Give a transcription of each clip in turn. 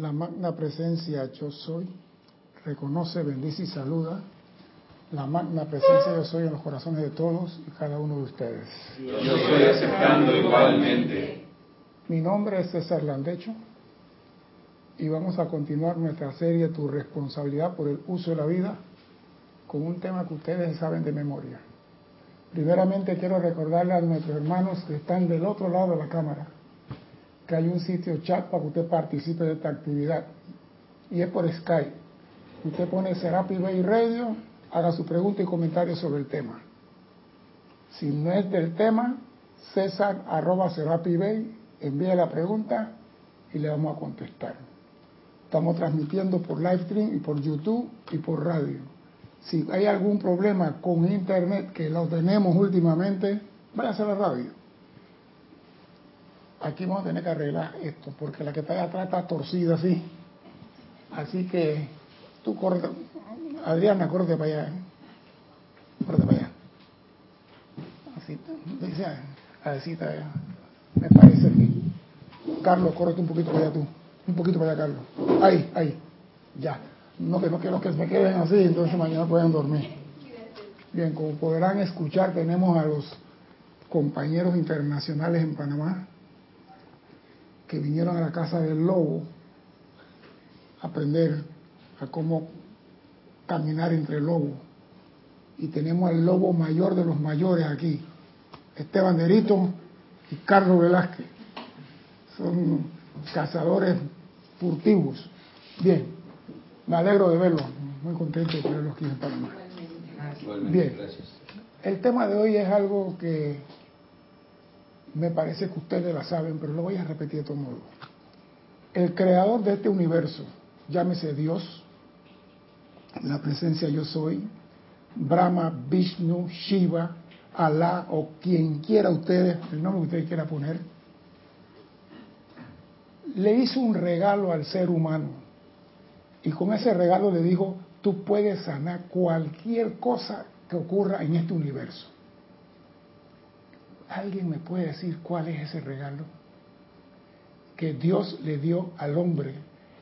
La magna presencia yo soy, reconoce, bendice y saluda la magna presencia yo soy en los corazones de todos y cada uno de ustedes. Yo estoy aceptando igualmente. Mi nombre es César Landecho y vamos a continuar nuestra serie Tu responsabilidad por el uso de la vida con un tema que ustedes saben de memoria. Primeramente quiero recordarle a nuestros hermanos que están del otro lado de la cámara que hay un sitio chat para que usted participe de esta actividad y es por Skype. Usted pone Serapi Bay Radio, haga su pregunta y comentario sobre el tema. Si no es del tema, César arroba Serapi Bay, envíe la pregunta y le vamos a contestar. Estamos transmitiendo por live stream y por YouTube y por radio. Si hay algún problema con internet, que lo tenemos últimamente, váyase a la radio aquí vamos a tener que arreglar esto, porque la que está allá atrás está torcida así. Así que tú corre, Adriana, corre para allá. Corre para allá. Así, dice, así está, me parece que. Carlos, córrete un poquito para allá tú. Un poquito para allá, Carlos. Ahí, ahí. Ya. No que no quiero que se me queden así, entonces mañana pueden dormir. Bien, como podrán escuchar, tenemos a los compañeros internacionales en Panamá que vinieron a la casa del lobo a aprender a cómo caminar entre lobos. Y tenemos al lobo mayor de los mayores aquí, Esteban Derito y Carlos Velázquez. Son cazadores furtivos. Bien, me alegro de verlos, muy contento de tenerlos aquí en Panamá. Bien, el tema de hoy es algo que me parece que ustedes la saben, pero lo voy a repetir de todo modo. El creador de este universo, llámese Dios, la presencia yo soy, Brahma, Vishnu, Shiva, Alá o quien quiera ustedes, el nombre que ustedes quiera poner, le hizo un regalo al ser humano y con ese regalo le dijo, tú puedes sanar cualquier cosa que ocurra en este universo. ¿Alguien me puede decir cuál es ese regalo? Que Dios le dio al hombre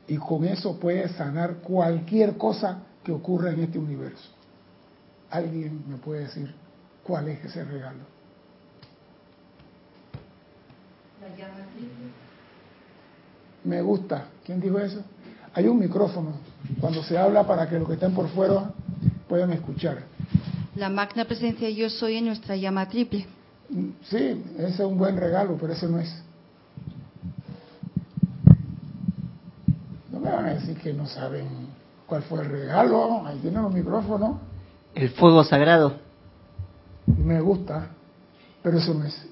y con eso puede sanar cualquier cosa que ocurra en este universo. ¿Alguien me puede decir cuál es ese regalo? La llama triple. Me gusta. ¿Quién dijo eso? Hay un micrófono cuando se habla para que los que estén por fuera puedan escuchar. La magna presencia yo soy en nuestra llama triple. Sí, ese es un buen regalo, pero ese no es. No me van a decir que no saben cuál fue el regalo. Ahí tienen los micrófonos. El fuego sagrado. Me gusta, pero eso no es.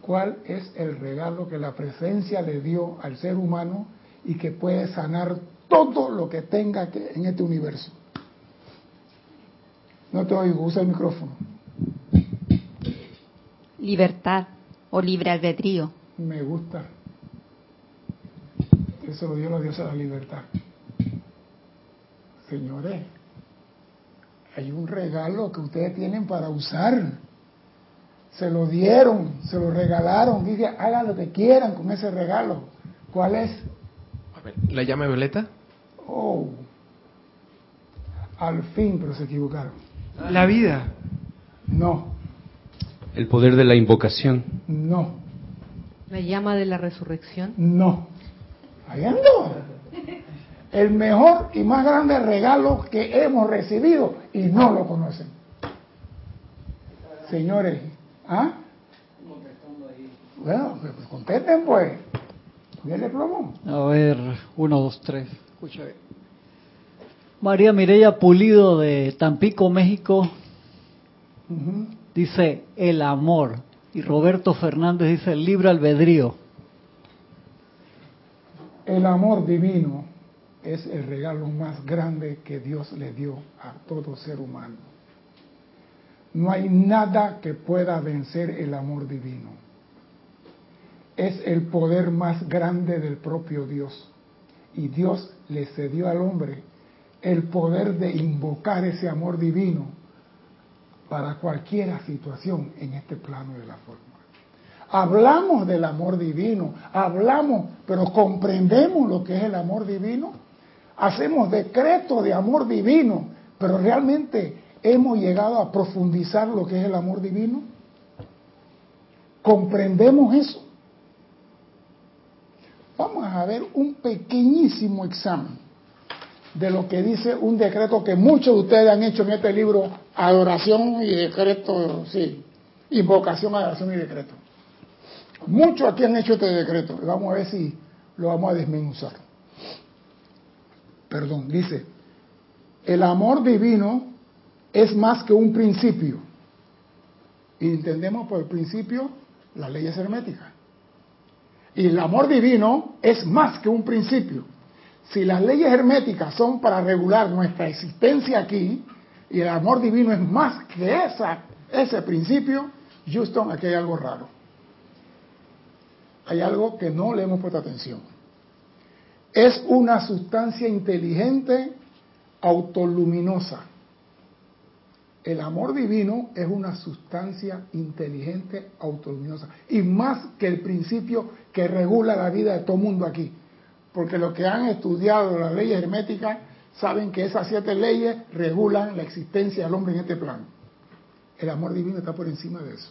¿Cuál es el regalo que la presencia le dio al ser humano y que puede sanar todo lo que tenga que en este universo? No te oigo, usa el micrófono. Libertad o libre albedrío. Me gusta. Eso lo dio la diosa de la libertad. Señores, hay un regalo que ustedes tienen para usar. Se lo dieron, se lo regalaron. Dice, hagan lo que quieran con ese regalo. ¿Cuál es? ¿La llama violeta? Oh, al fin, pero se equivocaron. La vida. No, El poder de la invocación. no, La llama de la resurrección. no. Ahí ando. El mejor y más grande regalo que hemos recibido y no lo conocen. Señores, ¿ah? Bueno, pues contesten pues. Denle plomo. A ver, uno, dos, tres. Escucha bien. María Mireya Pulido de Tampico, México, Dice el amor. Y Roberto Fernández dice el libre albedrío. El amor divino es el regalo más grande que Dios le dio a todo ser humano. No hay nada que pueda vencer el amor divino. Es el poder más grande del propio Dios. Y Dios le cedió al hombre el poder de invocar ese amor divino para cualquier situación en este plano de la forma. Hablamos del amor divino, hablamos, pero comprendemos lo que es el amor divino. Hacemos decretos de amor divino, pero realmente hemos llegado a profundizar lo que es el amor divino. ¿Comprendemos eso? Vamos a ver un pequeñísimo examen de lo que dice un decreto que muchos de ustedes han hecho en este libro, Adoración y Decreto, sí, Invocación, Adoración y Decreto. Muchos aquí han hecho este decreto. Vamos a ver si lo vamos a desmenuzar. Perdón, dice, el amor divino es más que un principio. Y entendemos por principio las leyes herméticas. Y el amor divino es más que un principio. Si las leyes herméticas son para regular nuestra existencia aquí, y el amor divino es más que ese principio, Houston, aquí hay algo raro. Hay algo que no le hemos puesto atención. Es una sustancia inteligente autoluminosa. El amor divino es una sustancia inteligente autoluminosa. Y más que el principio que regula la vida de todo mundo aquí porque los que han estudiado las leyes herméticas saben que esas siete leyes regulan la existencia del hombre en este plano. El amor divino está por encima de eso.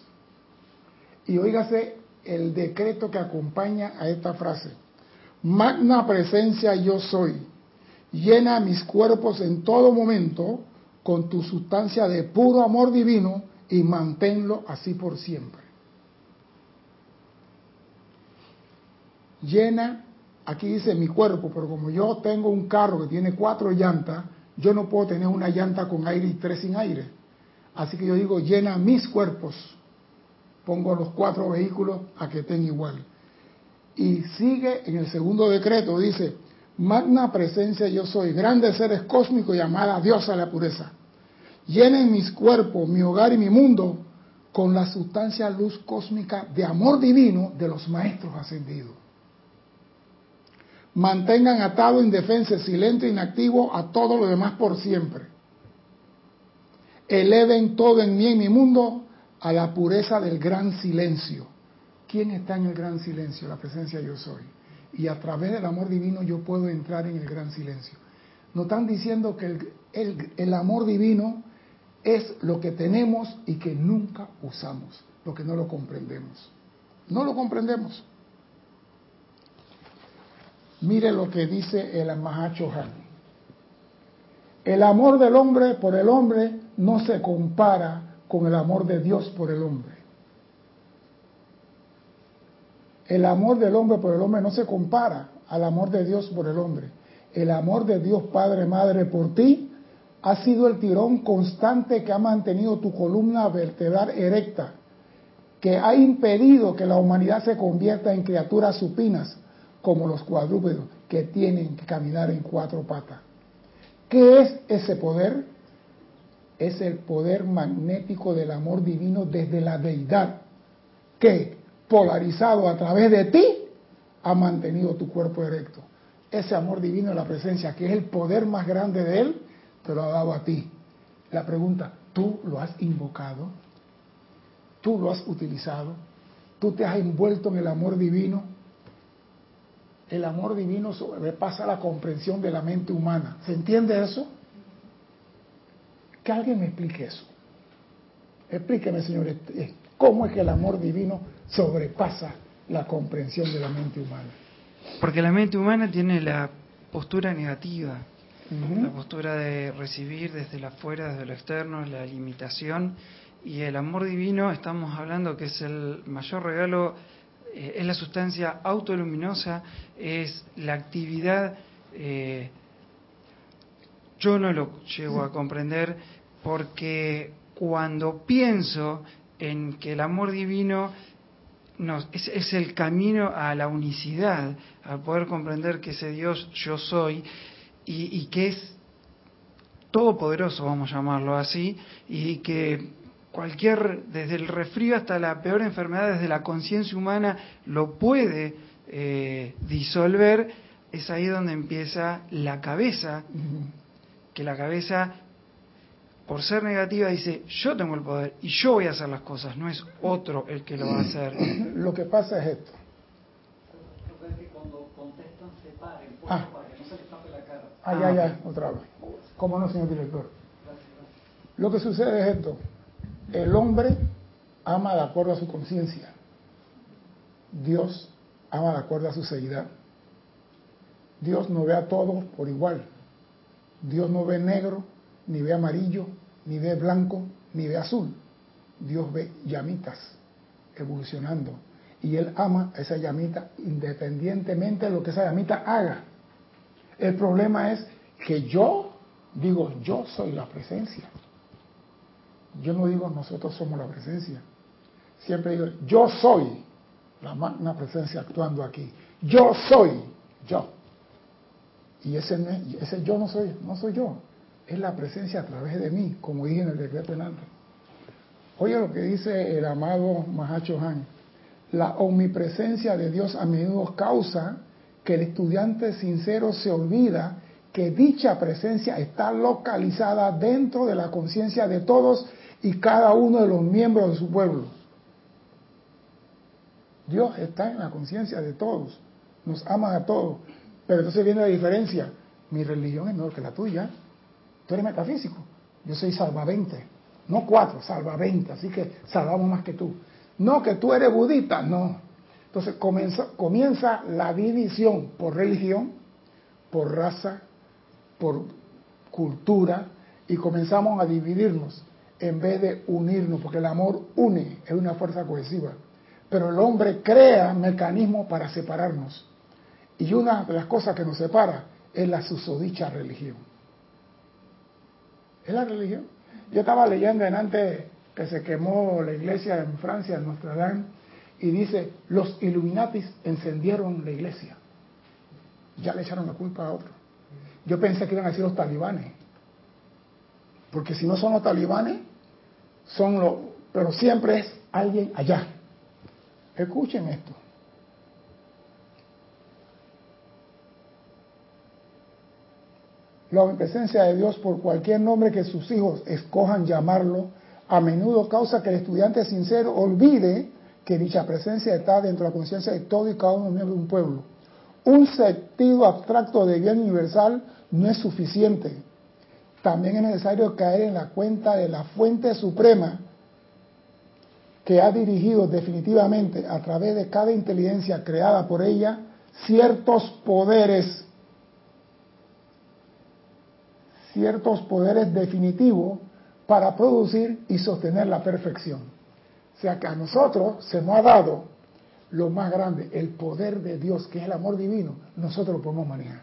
Y oígase el decreto que acompaña a esta frase. Magna presencia yo soy. Llena mis cuerpos en todo momento con tu sustancia de puro amor divino y manténlo así por siempre. Llena aquí dice mi cuerpo, pero como yo tengo un carro que tiene cuatro llantas, yo no puedo tener una llanta con aire y tres sin aire. Así que yo digo, llena mis cuerpos. Pongo los cuatro vehículos a que estén igual. Y sigue en el segundo decreto, dice, magna presencia yo soy, grandes seres cósmicos llamada diosa la pureza. Llenen mis cuerpos, mi hogar y mi mundo con la sustancia luz cósmica de amor divino de los maestros ascendidos mantengan atado, indefenso, silente, inactivo a todo lo demás por siempre. Eleven todo en mí, en mi mundo, a la pureza del gran silencio. ¿Quién está en el gran silencio? La presencia yo soy. Y a través del amor divino yo puedo entrar en el gran silencio. Nos están diciendo que el, el, el amor divino es lo que tenemos y que nunca usamos, lo que no lo comprendemos. No lo comprendemos. Mire lo que dice el Mahacho Han. El amor del hombre por el hombre no se compara con el amor de Dios por el hombre. El amor del hombre por el hombre no se compara al amor de Dios por el hombre. El amor de Dios Padre, Madre por ti ha sido el tirón constante que ha mantenido tu columna vertebral erecta, que ha impedido que la humanidad se convierta en criaturas supinas, como los cuadrúpedos que tienen que caminar en cuatro patas. ¿Qué es ese poder? Es el poder magnético del amor divino desde la deidad, que, polarizado a través de ti, ha mantenido tu cuerpo erecto. Ese amor divino de la presencia, que es el poder más grande de Él, te lo ha dado a ti. La pregunta, ¿tú lo has invocado? ¿Tú lo has utilizado? ¿Tú te has envuelto en el amor divino? El amor divino sobrepasa la comprensión de la mente humana. ¿Se entiende eso? Que alguien me explique eso. Explíqueme, señores, eh, cómo es que el amor divino sobrepasa la comprensión de la mente humana. Porque la mente humana tiene la postura negativa, la postura de recibir desde la afuera, desde lo externo, la limitación. Y el amor divino, estamos hablando que es el mayor regalo eh, es la sustancia autoluminosa, es la actividad, eh, yo no lo llego a comprender porque cuando pienso en que el amor divino es, el camino a la unicidad, al poder comprender que ese Dios yo soy y, y que es todopoderoso, vamos a llamarlo así, y que cualquier, desde el resfrío hasta la peor enfermedad, desde la conciencia humana, lo puede eh, disolver, es ahí donde empieza la cabeza, que la cabeza por ser negativa dice, yo tengo el poder y yo voy a hacer las cosas, no es otro el que lo va a hacer. Lo que pasa es esto. Ah. Ay, ay, ay, otra vez. ¿Cómo no, señor director? Lo que sucede es esto. El hombre ama de acuerdo a su conciencia. Dios ama de acuerdo a su seguridad. Dios no ve a todos por igual. Dios no ve negro, ni ve amarillo, ni ve blanco, ni ve azul. Dios ve llamitas evolucionando. Y Él ama a esa llamita independientemente de lo que esa llamita haga. El problema es que yo digo, yo soy la presencia. Yo no digo nosotros somos la presencia. Siempre digo, yo soy la magna presencia actuando aquí. Yo soy yo. Y ese, ese yo no soy, no soy yo. Es la presencia a través de mí, como dije en el decreto antes. Oye lo que dice el amado Mahacho Han. La omnipresencia de Dios a menudo causa que el estudiante sincero se olvida que dicha presencia está localizada dentro de la conciencia de todos y cada uno de los miembros de su pueblo. Dios está en la conciencia de todos, nos ama a todos, pero entonces viene la diferencia. Mi religión es mejor que la tuya. Tú eres metafísico, yo soy salva 20, no cuatro, salva 20, así que salvamos más que tú. No, que tú eres budista, no. Entonces comienza, comienza la división por religión, por raza, por cultura, y comenzamos a dividirnos en vez de unirnos, porque el amor une, es una fuerza cohesiva. Pero el hombre crea mecanismos para separarnos. Y una de las cosas que nos separa es la susodicha religión. Es la religión. Yo estaba leyendo en antes que se quemó la iglesia en Francia, en Notre Dame, y dice, los Illuminatis encendieron la iglesia. Ya le echaron la culpa a otro. Yo pensé que iban a decir los talibanes. Porque si no son los talibanes, son los... Pero siempre es alguien allá. Escuchen esto. La presencia de Dios por cualquier nombre que sus hijos escojan llamarlo, a menudo causa que el estudiante sincero olvide que dicha presencia está dentro de la conciencia de todo y cada uno de un pueblo. Un sentido abstracto de bien universal no es suficiente. También es necesario caer en la cuenta de la fuente suprema que ha dirigido definitivamente a través de cada inteligencia creada por ella ciertos poderes, ciertos poderes definitivos para producir y sostener la perfección. O sea que a nosotros se nos ha dado lo más grande, el poder de Dios, que es el amor divino, nosotros lo podemos manejar.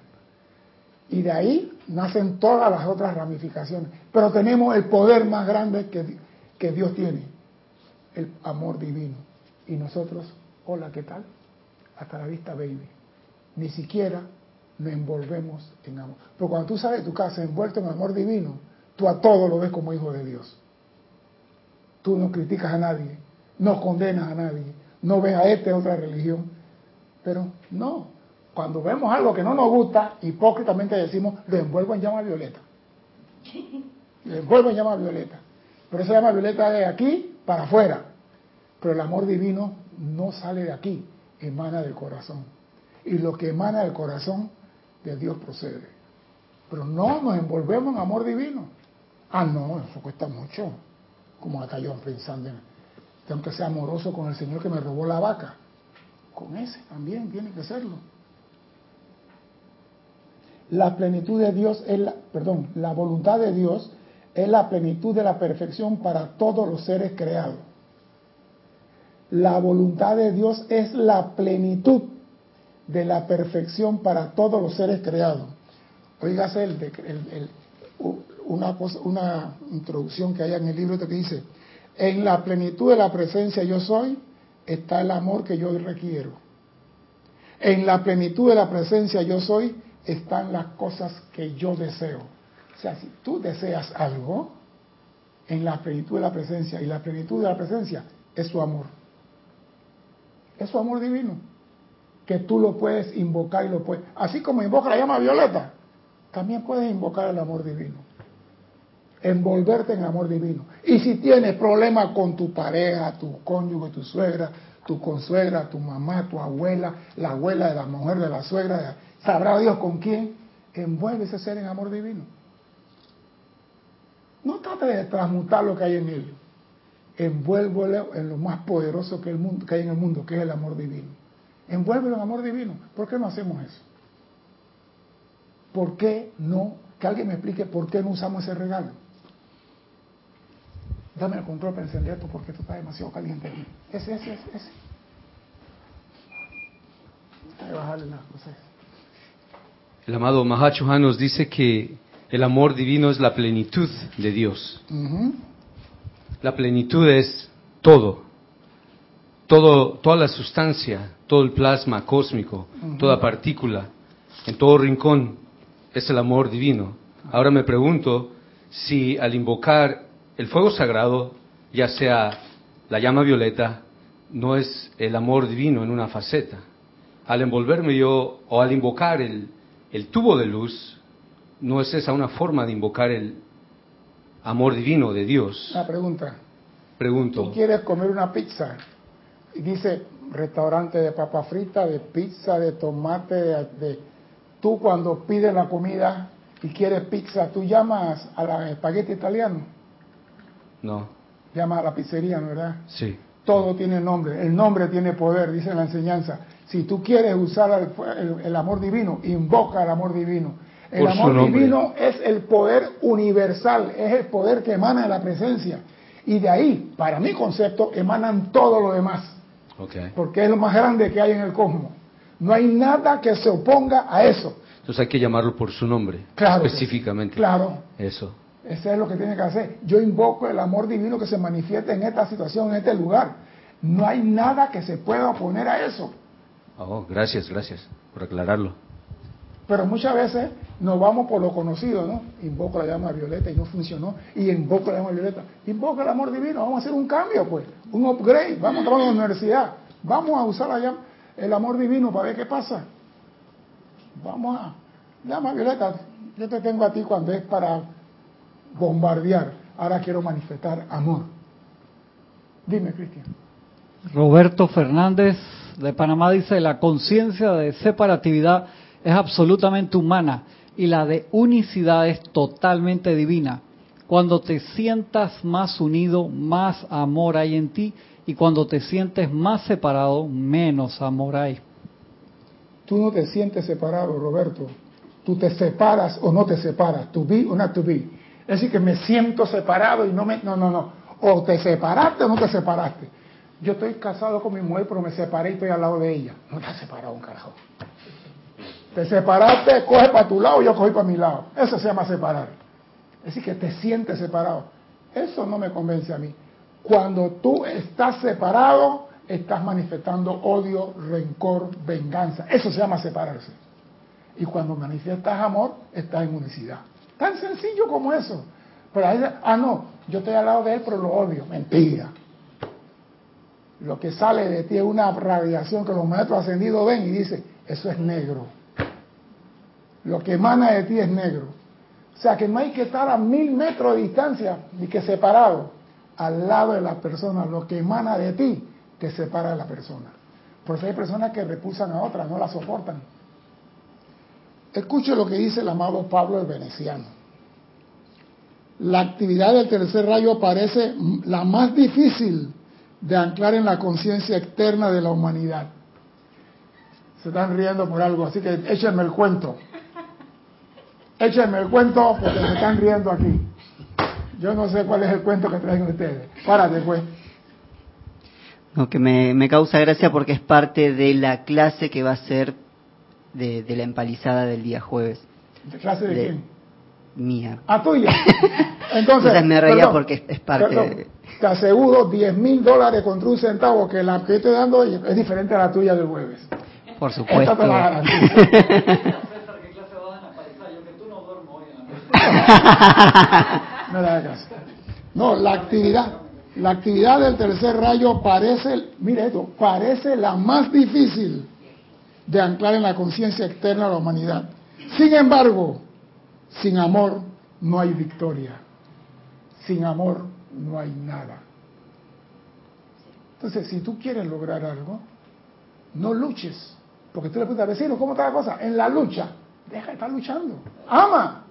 Y de ahí nacen todas las otras ramificaciones. Pero tenemos el poder más grande que, que Dios tiene, el amor divino. Y nosotros, hola, ¿qué tal? Hasta la vista, baby. Ni siquiera nos envolvemos en amor. Pero cuando tú sales de tu casa envuelto en amor divino, tú a todo lo ves como hijo de Dios. Tú no criticas a nadie, no condenas a nadie, no ves a este otra religión. Pero no, cuando vemos algo que no nos gusta, hipócritamente decimos, lo envuelvo en llama violeta. Lo envuelvo en llama violeta. Pero esa llama violeta de aquí para afuera. Pero el amor divino no sale de aquí, emana del corazón. Y lo que emana del corazón de Dios procede. Pero no nos envolvemos en amor divino. Ah, no, eso cuesta mucho. Como acá yo pensando, tengo que ser amoroso con el Señor que me robó la vaca. Con ese también tiene que serlo. La plenitud de Dios es la, perdón, la voluntad de Dios es la plenitud de la perfección para todos los seres creados. La voluntad de Dios es la plenitud de la perfección para todos los seres creados. Oígase el, una, una introducción que hay en el libro que dice, en la plenitud de la presencia yo soy, está el amor que yo requiero. En la plenitud de la presencia yo soy, están las cosas que yo deseo. O sea, si tú deseas algo, en la plenitud de la presencia, y la plenitud de la presencia es su amor. Es su amor divino. Que tú lo puedes invocar y lo puedes. Así como invoca la llama violeta, también puedes invocar el amor divino. envolverte en amor divino. Y si tienes problemas con tu pareja, tu cónyuge, tu suegra, tu consuegra, tu mamá, tu abuela, la abuela de la mujer de la suegra, sabrá Dios con quién, envuelve ese ser en amor divino. No trate de transmutar lo que hay en él. Envuélvelo en lo más poderoso que, que hay en el mundo, que es el amor divino. Envuélvelo en amor divino. ¿Por qué no hacemos eso? ¿Por qué no? Que alguien me explique por qué no usamos ese regalo. Dame el control para encender esto porque esto está demasiado caliente Ese, ese, ese, ese. bajarle las cosas. El amado Mahacho nos dice que el amor divino es la plenitud de Dios. La plenitud es todo. todo. Toda la sustancia, todo el plasma cósmico, toda partícula, en todo rincón, es el amor divino. Ahora me pregunto si al invocar el fuego sagrado, ya sea la llama violeta, no es el amor divino en una faceta. Al envolverme yo o al invocar el, el tubo de luz, no es esa una forma de invocar el amor divino de Dios. Una pregunta. Pregunto. Tú quieres comer una pizza y dice restaurante de papa frita, de pizza, de tomate, de, tú cuando pides la comida y quieres pizza, tú llamas a la espagueti italiano. No. Llamas a la pizzería, ¿verdad? Sí. Todo tiene nombre. El nombre tiene poder, dice la enseñanza. Si tú quieres usar el amor divino, invoca el amor divino el amor divino es el poder universal, es el poder que emana de la presencia. Y de ahí, para mi concepto, emanan todo lo demás. Porque es lo más grande que hay en el cosmos. No hay nada que se oponga a eso. Entonces hay que llamarlo por su nombre, claro específicamente. Claro. Eso. Eso es lo que tiene que hacer. Yo invoco el amor divino que se manifiesta en esta situación, en este lugar. No hay nada que se pueda oponer a eso. Oh, gracias, gracias por aclararlo. Pero muchas veces nos vamos por lo conocido, ¿no? Invoco la llama violeta y no funcionó. Y invoco la llama violeta. Invoco el amor divino. Vamos a hacer un cambio, pues. Un upgrade. Vamos a entrar a la universidad. Vamos a usar la llama, el amor divino para ver qué pasa. Vamos a. Llama violeta. Yo te tengo a ti cuando es para bombardear. Ahora quiero manifestar amor. Dime, Cristian. Roberto Fernández de Panamá dice, la conciencia de separatividad es absolutamente humana y la de unicidad es totalmente divina. Cuando te sientas más unido, más amor hay en ti y cuando te sientes más separado, menos amor hay. Tú no te sientes separado, Roberto. Tú te separas o no te separas. To be o not to be. Es decir, que me siento separado y no me... No, no, no. O te separaste o no te separaste. Yo estoy casado con mi mujer, pero me separé y estoy al lado de ella. No te has separado un carajo. Te separaste, coge para tu lado, yo cogí para mi lado. Eso se llama separar. Es decir, que te sientes separado. Eso no me convence a mí. Cuando tú estás separado, estás manifestando odio, rencor, venganza. Eso se llama separarse. Y cuando manifiestas amor, estás en unicidad. Tan sencillo como eso. Pero ahí, ah, no, yo estoy al lado de él, pero lo odio. Mentira. Lo que sale de ti es una radiación que los maestros ascendidos ven y dicen, eso es negro lo que emana de ti es negro. O sea que no hay que estar a mil metros de distancia ni que separado al lado de la persona. Lo que emana de ti te separa de la persona. Por eso hay personas que repulsan a otras, no la soportan. Escuche lo que dice el amado Pablo el Veneciano. La actividad del tercer rayo parece la más difícil de anclar en la conciencia externa de la humanidad. Se están riendo por algo, así que échenme el cuento. Échenme el cuento porque se están riendo aquí. Yo no sé cuál es el cuento que traen ustedes. Párate, pues. No, que me, causa gracia porque es parte de la clase que va a ser de, la empalizada del día jueves. ¿De clase de, quién? Mía. Ah, tuya. Entonces, me reía porque es, parte de... Te aseguro 10 mil dólares contra un centavo que la que estoy dando es diferente a la tuya del jueves. Por supuesto. no la actividad, la actividad del tercer rayo parece, mire esto, parece la más difícil de anclar en la conciencia externa de la humanidad. Sin embargo, sin amor no hay victoria. Sin amor no hay nada. Entonces, si tú quieres lograr algo, no luches. Porque tú le preguntas al vecino, ¿cómo está la cosa? En la lucha. Deja de estar luchando. Ama.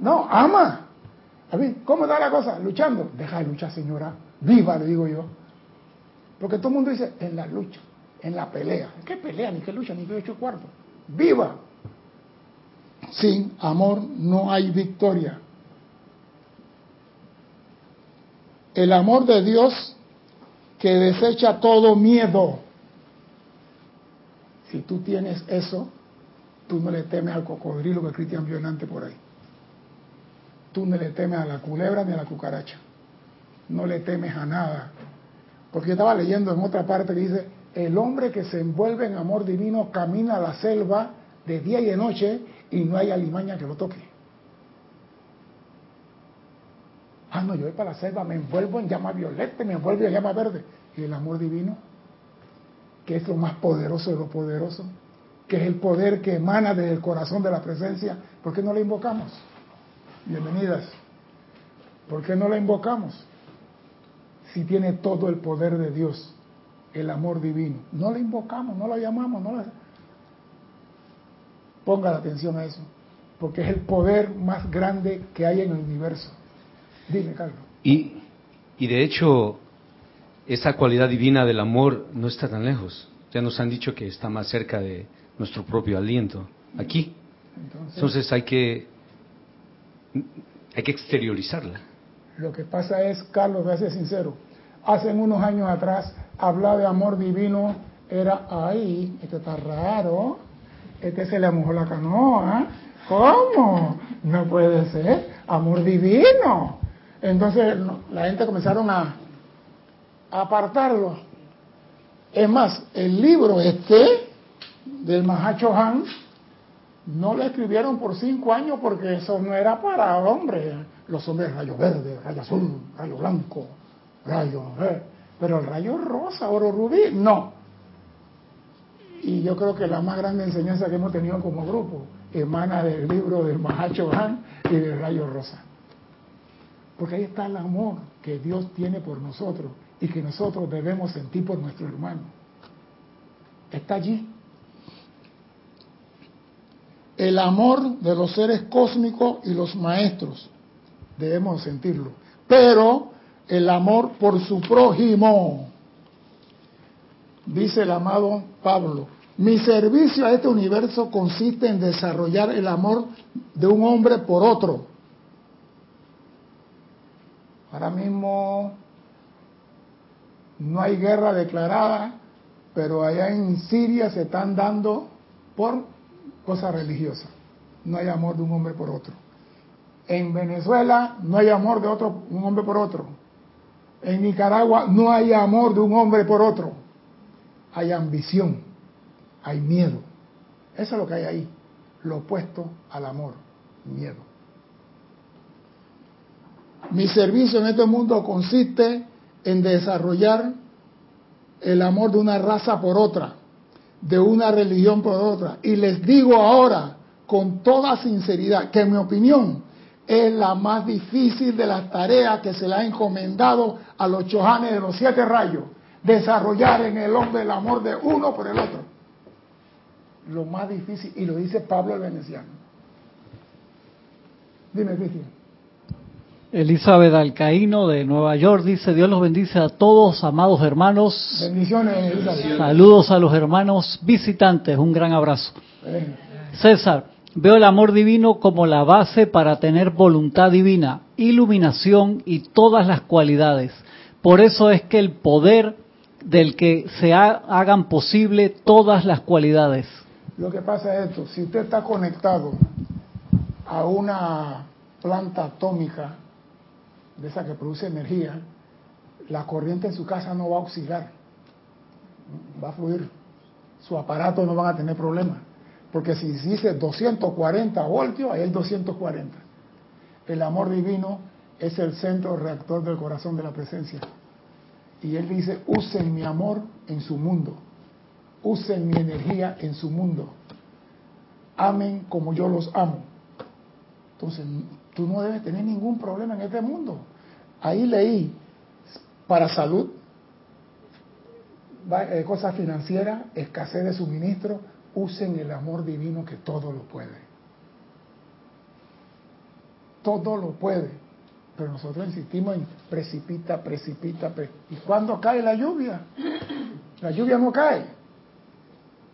No, ama. A mí, ¿cómo está la cosa? Luchando. Deja de luchar, señora. Viva, le digo yo. Porque todo el mundo dice, en la lucha, en la pelea. ¿Qué pelea? Ni qué lucha, ni qué hecho cuarto. Viva. Sin amor no hay victoria. El amor de Dios que desecha todo miedo. Si tú tienes eso, tú no le temes al cocodrilo que Cristian vio antes por ahí. Tú no le temes a la culebra ni a la cucaracha. No le temes a nada. Porque yo estaba leyendo en otra parte que dice, el hombre que se envuelve en amor divino camina a la selva de día y de noche y no hay alimaña que lo toque. Ah, no, yo voy para la selva, me envuelvo en llama violeta, me envuelvo en llama verde. Y el amor divino, que es lo más poderoso de lo poderoso, que es el poder que emana desde el corazón de la presencia, ¿por qué no la invocamos? Bienvenidas. ¿Por qué no la invocamos? Si tiene todo el poder de Dios, el amor divino. No la invocamos, no la llamamos, no la... Ponga la atención a eso, porque es el poder más grande que hay en el universo. Dime, Carlos. Y, y de hecho, esa cualidad divina del amor no está tan lejos. Ya nos han dicho que está más cerca de nuestro propio aliento, aquí. Entonces, Entonces hay que hay que exteriorizarla. Lo que pasa es, Carlos, voy a ser sincero, hace unos años atrás hablar de amor divino era, ay, este está raro, este se le mojó la canoa, ¿cómo? No puede ser, amor divino. Entonces la gente comenzaron a, apartarlo. Es más, el libro este del Mahacho Han no lo escribieron por cinco años porque eso no era para hombres. Los hombres rayo verde, rayo azul, rayo blanco, rayo... Eh, pero el rayo rosa, oro rubí, no. Y yo creo que la más grande enseñanza que hemos tenido como grupo emana del libro del Mahacho Han y del rayo rosa. Porque ahí está el amor que Dios tiene por nosotros y que nosotros debemos sentir por nuestro hermano. Está allí. El amor de los seres cósmicos y los maestros. Debemos sentirlo. Pero el amor por su prójimo. Dice el amado Pablo, mi servicio a este universo consiste en desarrollar el amor de un hombre por otro Ahora mismo no hay guerra declarada, pero allá en Siria se están dando por cosas religiosas. No hay amor de un hombre por otro. En Venezuela no hay amor de otro, un hombre por otro. En Nicaragua no hay amor de un hombre por otro. Hay ambición, hay miedo. Eso es lo que hay ahí. Lo opuesto al amor, miedo. Mi servicio en este mundo consiste en desarrollar el amor de una raza por otra, de una religión por otra. Y les digo ahora, con toda sinceridad, que en mi opinión es la más difícil de las tareas que se le ha encomendado a los chojanes de los siete rayos, desarrollar en el hombre el amor de uno por el otro. Lo más difícil, y lo dice Pablo el Veneciano. Dime, Cristian. Elizabeth Alcaíno de Nueva York dice, Dios los bendice a todos, amados hermanos. Bendiciones, Elizabeth. Saludos a los hermanos visitantes, un gran abrazo. César, veo el amor divino como la base para tener voluntad divina, iluminación y todas las cualidades. Por eso es que el poder del que se hagan posible todas las cualidades. Lo que pasa es esto, si usted está conectado a una planta atómica de esa que produce energía, la corriente en su casa no va a oscilar, va a fluir. Su aparato no van a tener problemas. Porque si dice 240 voltios, ahí hay 240. El amor divino es el centro reactor del corazón de la presencia. Y él dice, usen mi amor en su mundo. Usen mi energía en su mundo. Amen como yo los amo. Entonces, tú no debes tener ningún problema en este mundo. Ahí leí, para salud, eh, cosas financieras, escasez de suministro, usen el amor divino que todo lo puede. Todo lo puede. Pero nosotros insistimos en precipita, precipita, ¿Y cuándo cae la lluvia? La lluvia no cae.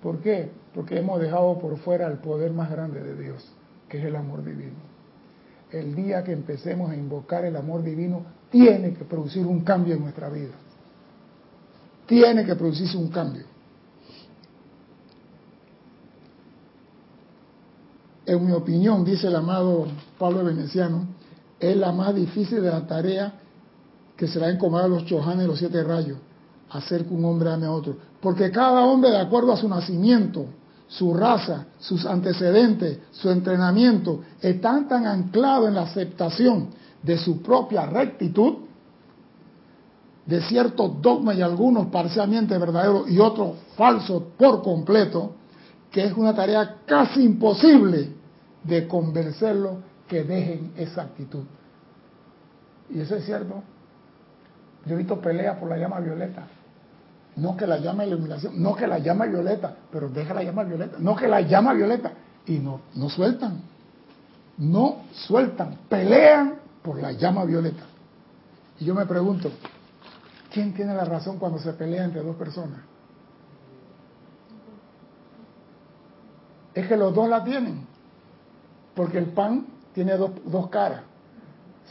¿Por qué? Porque hemos dejado por fuera el poder más grande de Dios, que es el amor divino. El día que empecemos a invocar el amor divino, tiene que producir un cambio en nuestra vida. Tiene que producirse un cambio. En mi opinión, dice el amado Pablo Veneciano, es la más difícil de la tarea que será encomendar a los chojanes los siete rayos, hacer que un hombre ame a otro. Porque cada hombre, de acuerdo a su nacimiento, su raza, sus antecedentes, su entrenamiento, están tan anclados en la aceptación de su propia rectitud, de ciertos dogmas y algunos parcialmente verdaderos y otros falsos por completo, que es una tarea casi imposible de convencerlo que dejen esa actitud. Y eso es cierto. Yo he visto pelea por la llama violeta. No que la llama iluminación, no que la llama violeta, pero deja la llama violeta, no que la llama violeta. Y no, no sueltan, no sueltan, pelean por la llama violeta. Y yo me pregunto, ¿quién tiene la razón cuando se pelea entre dos personas? Es que los dos la tienen, porque el pan tiene dos, dos caras.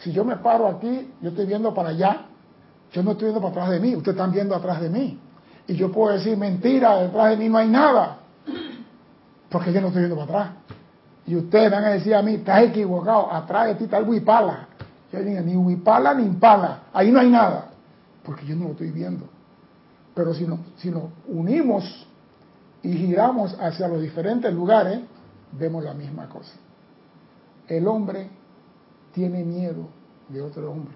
Si yo me paro aquí, yo estoy viendo para allá, yo no estoy viendo para atrás de mí, ustedes están viendo atrás de mí. Y yo puedo decir, mentira, detrás de mí no hay nada, porque yo no estoy viendo para atrás. Y ustedes van a decir a mí, estás equivocado, atrás de ti está el huipala. Yo digo, ni huipala ni impala, ahí no hay nada, porque yo no lo estoy viendo. Pero si, si nos unimos y giramos hacia los diferentes lugares, vemos la misma cosa. El hombre tiene miedo de otro hombre.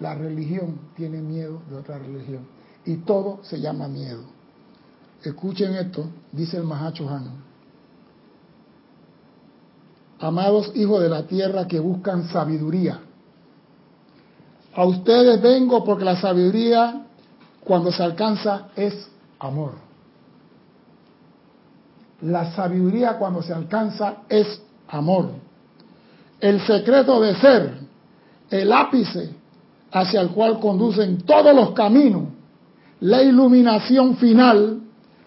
La religión tiene miedo de otra religión. Y todo se llama miedo. Escuchen esto, dice el Mahacho Han. Amados hijos de la tierra que buscan sabiduría. A ustedes vengo porque la sabiduría cuando se alcanza es amor. La sabiduría cuando se alcanza es amor el secreto de ser, el ápice hacia el cual conducen todos los caminos, la iluminación final,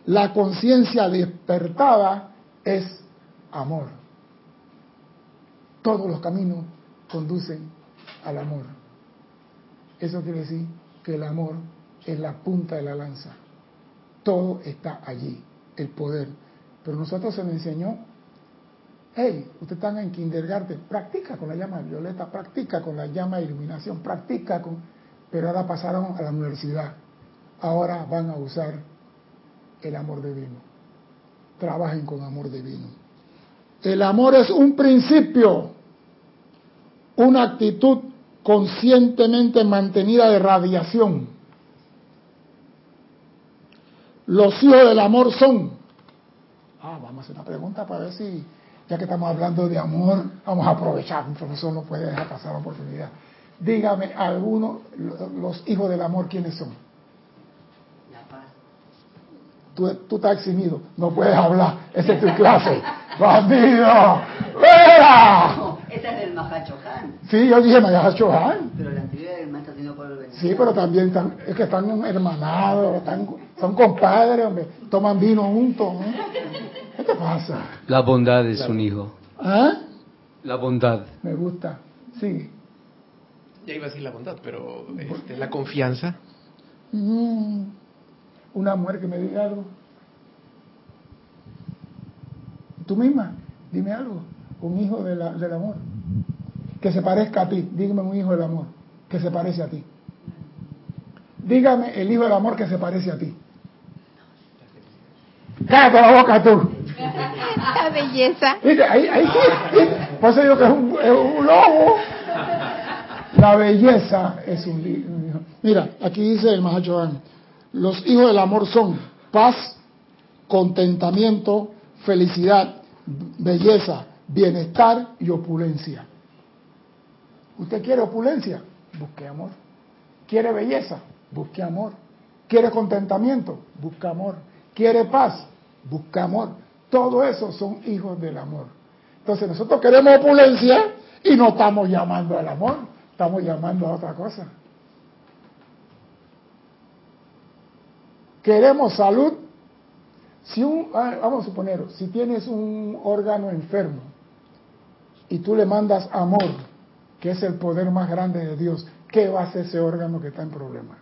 la conciencia despertada es amor. Todos los caminos conducen al amor. Eso quiere decir que el amor es la punta de la lanza. Todo está allí, el poder. Pero nosotros se nos enseñó hey, ustedes están en kindergarten, practica con la llama violeta, practica con la llama de iluminación, practica con... Pero ahora pasaron a la universidad, ahora van a usar el amor divino. Trabajen con amor divino. El amor es un principio, una actitud conscientemente mantenida de radiación. Los hijos del amor son. Ah, vamos a hacer una pregunta para ver si ya que estamos hablando de amor, vamos a aprovechar, un profesor no puede dejar pasar la oportunidad. Dígame, algunos, los hijos del amor, ¿quiénes son? Tú, tú estás eximido, no puedes hablar, esa es tu clase. ¡Bandido! Esa es del Mahachohan. Sí, yo dije Mahachohan. Pero la anterior es el maestro el Sí, pero también están, es que están hermanados, están, son compadres, hombre, toman vino juntos. ¿Qué te pasa? La bondad es un hijo. ¿Ah? La bondad. Me gusta. Sí. Ya iba a decir la bondad, pero este, la confianza. Mm. Una mujer que me diga algo. Tú misma, dime algo. Un hijo del amor. Que se parezca a ti. Dígame un hijo del amor. Que se parece a ti. Dígame el hijo del amor que se parece a ti. Cállate la boca tú. La belleza. Ahí, ahí sí. Por eso digo que es un, es un lobo. La belleza es un hijo. Mira, aquí dice el Mahachohan, los hijos del amor son paz, contentamiento, felicidad, belleza, bienestar y opulencia. Usted quiere opulencia, busque amor. Quiere belleza, busque amor. Quiere contentamiento, busca amor. Quiere paz, busca amor. Todo eso son hijos del amor. Entonces nosotros queremos opulencia y no estamos llamando al amor, estamos llamando a otra cosa. Queremos salud. Si un, ah, vamos a suponer, si tienes un órgano enfermo y tú le mandas amor, que es el poder más grande de Dios, ¿qué va a hacer ese órgano que está en problema?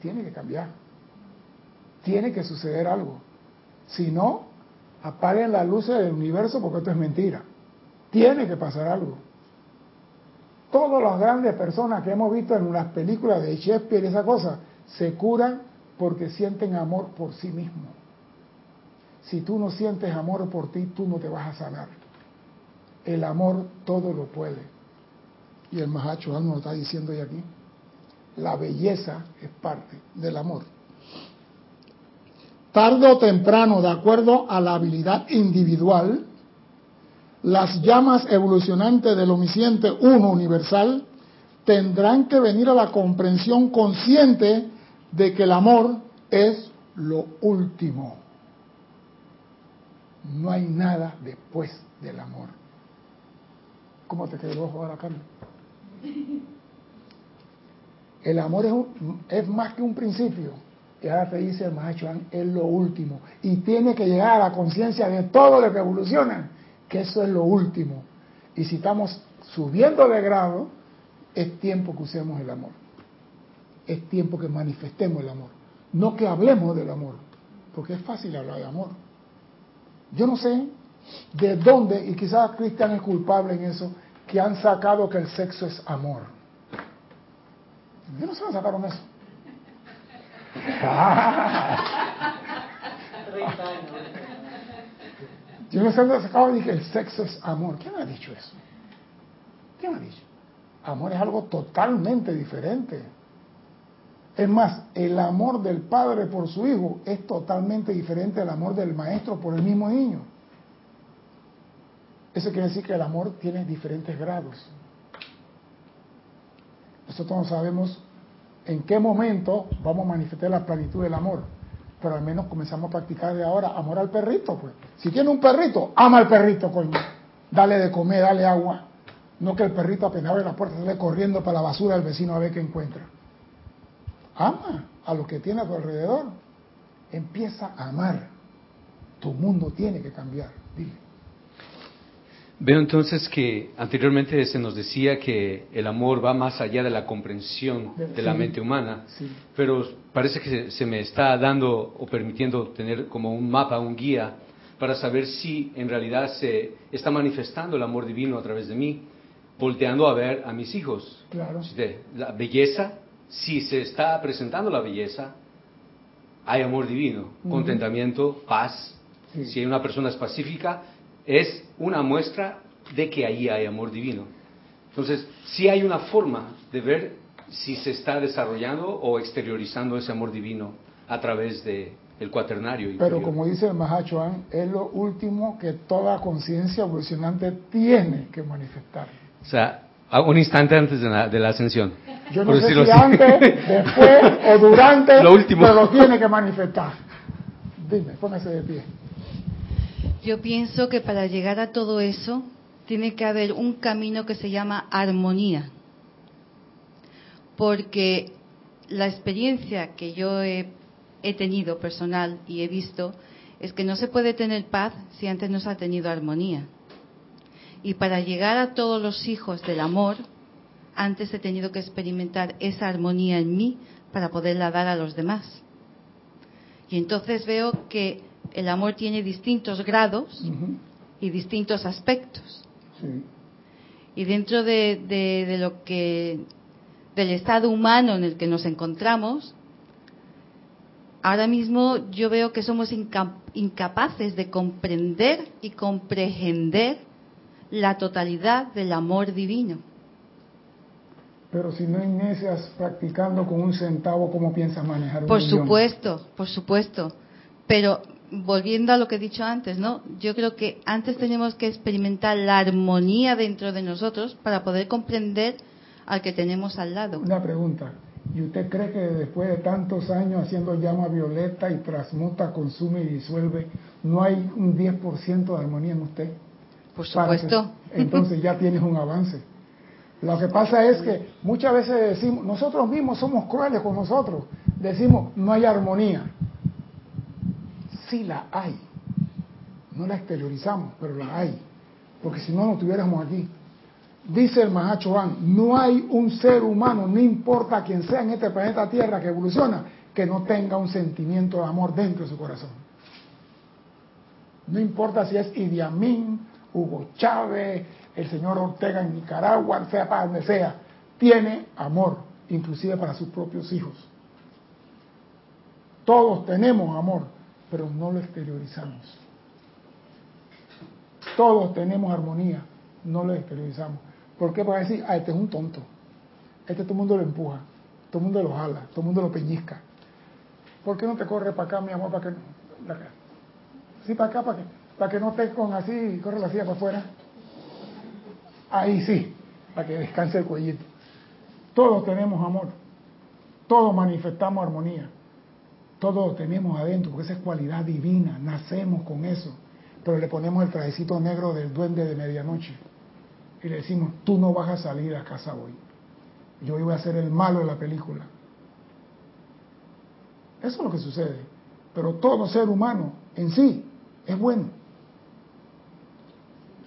Tiene que cambiar. Tiene que suceder algo. Si no, apaguen las luces del universo porque esto es mentira. Tiene que pasar algo. Todas las grandes personas que hemos visto en las películas de Shakespeare y esa cosa, se curan porque sienten amor por sí mismos. Si tú no sientes amor por ti, tú no te vas a sanar. El amor todo lo puede. Y el Mahacho nos está diciendo hoy aquí. La belleza es parte del amor. Tarde o temprano, de acuerdo a la habilidad individual, las llamas evolucionantes del omnisciente uno universal tendrán que venir a la comprensión consciente de que el amor es lo último. No hay nada después del amor. ¿Cómo te quedó ahora, Carlos? El amor es, es, más que un principio. Y ahora te dice el maestro, es lo último. Y tiene que llegar a la conciencia de todo lo que evoluciona que eso es lo último. Y si estamos subiendo de grado, es tiempo que usemos el amor. Es tiempo que manifestemos el amor. No que hablemos del amor, porque es fácil hablar de amor. Yo no sé de dónde, y quizás Cristian es culpable en eso, que han sacado que el sexo es amor. Yo no sé dónde sacaron eso. Yo no sé dónde sacaba dije el sexo es amor. ¿Quién ha dicho eso? ¿Quién ha dicho? Amor es algo totalmente diferente. Es más, el amor del padre por su hijo es totalmente diferente al amor del maestro por el mismo niño. Eso quiere decir que el amor tiene diferentes grados. Nosotros no sabemos en qué momento vamos a manifestar la plenitud del amor pero al menos comenzamos a practicar de ahora amor al perrito, pues. Si tiene un perrito, ama al perrito, coño. Dale de comer, dale agua. No que el perrito apenas abre la puerta sale corriendo para la basura del vecino a ver qué encuentra. Ama a lo que tiene a tu alrededor. Empieza a amar. Tu mundo tiene que cambiar. Dile. Veo entonces que anteriormente se nos decía que el amor va más allá de la comprensión de la mente humana, pero parece que se me está dando o permitiendo tener como un mapa, un guía, para saber si en realidad se está manifestando el amor divino a través de mí, volteando a ver a mis hijos. Claro. La belleza, si se está presentando la belleza, hay amor divino, contentamiento, paz. Si hay una persona es pacífica, es una muestra de que allí hay amor divino. Entonces, si hay una forma de ver si se está desarrollando o exteriorizando ese amor divino a través de el cuaternario. Pero como dice el Mahachohan, es lo último que toda conciencia evolucionante tiene que manifestar. O sea, un instante antes de la, ascensión. Yo no sé si antes, después o durante, lo último. pero lo tiene que manifestar. Dime, póngase de pie. Yo pienso que para llegar a todo eso tiene que haber un camino que se llama armonía. Porque la experiencia que yo he, tenido personal y he visto es que no se puede tener paz si antes no se ha tenido armonía. Y para llegar a todos los hijos del amor, antes he tenido que experimentar esa armonía en mí para poderla dar a los demás. Y entonces veo que el amor tiene distintos grados y distintos aspectos. Y dentro de, lo que del estado humano en el que nos encontramos, ahora mismo yo veo que somos incapaces de comprender y comprehender la totalidad del amor divino. Pero si no inicias practicando con un centavo, ¿cómo piensas manejar un Por supuesto, por supuesto. Pero volviendo a lo que he dicho antes, ¿no? Yo creo que antes tenemos que experimentar la armonía dentro de nosotros para poder comprender al que tenemos al lado. Una pregunta. ¿Y usted cree que después de tantos años haciendo llama violeta y transmuta, consume y disuelve, no hay un 10% de armonía en usted? Por supuesto. entonces ya tienes un avance. Lo que pasa es que muchas veces decimos, nosotros mismos somos crueles con nosotros. Decimos, no hay armonía. Sí la hay. No la exteriorizamos, pero la hay. Porque si no, no estuviéramos aquí. Dice el Mahacho no hay un ser humano, no importa quién sea en este planeta Tierra que evoluciona, que no tenga un sentimiento de amor dentro de su corazón. No importa si es Idi Amin, Hugo Chávez, el señor Ortega en Nicaragua, sea para donde sea, tiene amor, inclusive para sus propios hijos. Todos tenemos amor, pero no lo exteriorizamos. Todos tenemos armonía, no lo exteriorizamos. ¿Por qué? Para decir, ah, este es un tonto. Este todo el mundo lo empuja, todo el mundo lo jala, todo el mundo lo peñizca. ¿Por qué no te corre para acá, mi amor, para que... Sí, para acá, para que, para que no estés con así, corre la silla para afuera. Ahí sí, para que descanse el cuellito. Todos tenemos amor, todos manifestamos armonía, todos tenemos adentro, porque esa es cualidad divina, nacemos con eso, pero le ponemos el trajecito negro del duende de medianoche y le decimos, tú no vas a salir a casa hoy, yo voy a ser el malo de la película. Eso es lo que sucede, pero todo ser humano en sí es bueno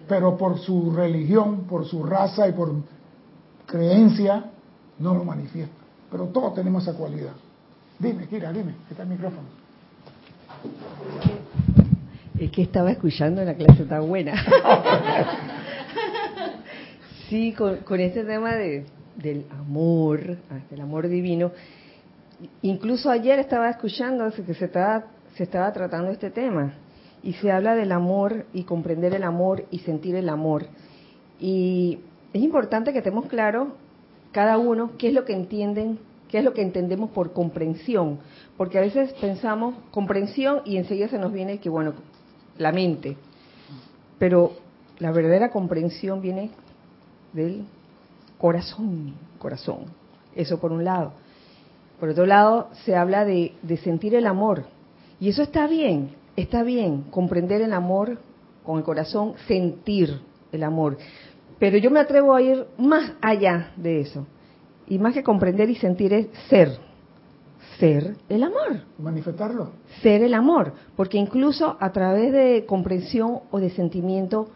pero por su religión, por su raza y por creencia, no lo manifiesta. Pero todos tenemos esa cualidad. Dime, Kira, dime, ¿qué está el micrófono? Es que estaba escuchando la clase tan buena. sí, con, con este tema de, del amor, ah, del amor divino. Incluso ayer estaba escuchando que se estaba, se estaba tratando este tema y se habla del amor y comprender el amor y sentir el amor. Y es importante que estemos claros cada uno qué es lo que entienden, qué es lo que entendemos por comprensión, porque a veces pensamos comprensión y enseguida se nos viene que bueno, la mente. Pero la verdadera comprensión viene del corazón, corazón. Eso por un lado. Por otro lado, se habla de, de sentir el amor. Y eso está bien, está bien comprender el amor con el corazón, sentir el amor, pero yo me atrevo a ir más allá de eso. Y más que comprender y sentir es ser, ser el amor. Manifestarlo. Ser el amor, porque incluso a través de comprensión o de sentimiento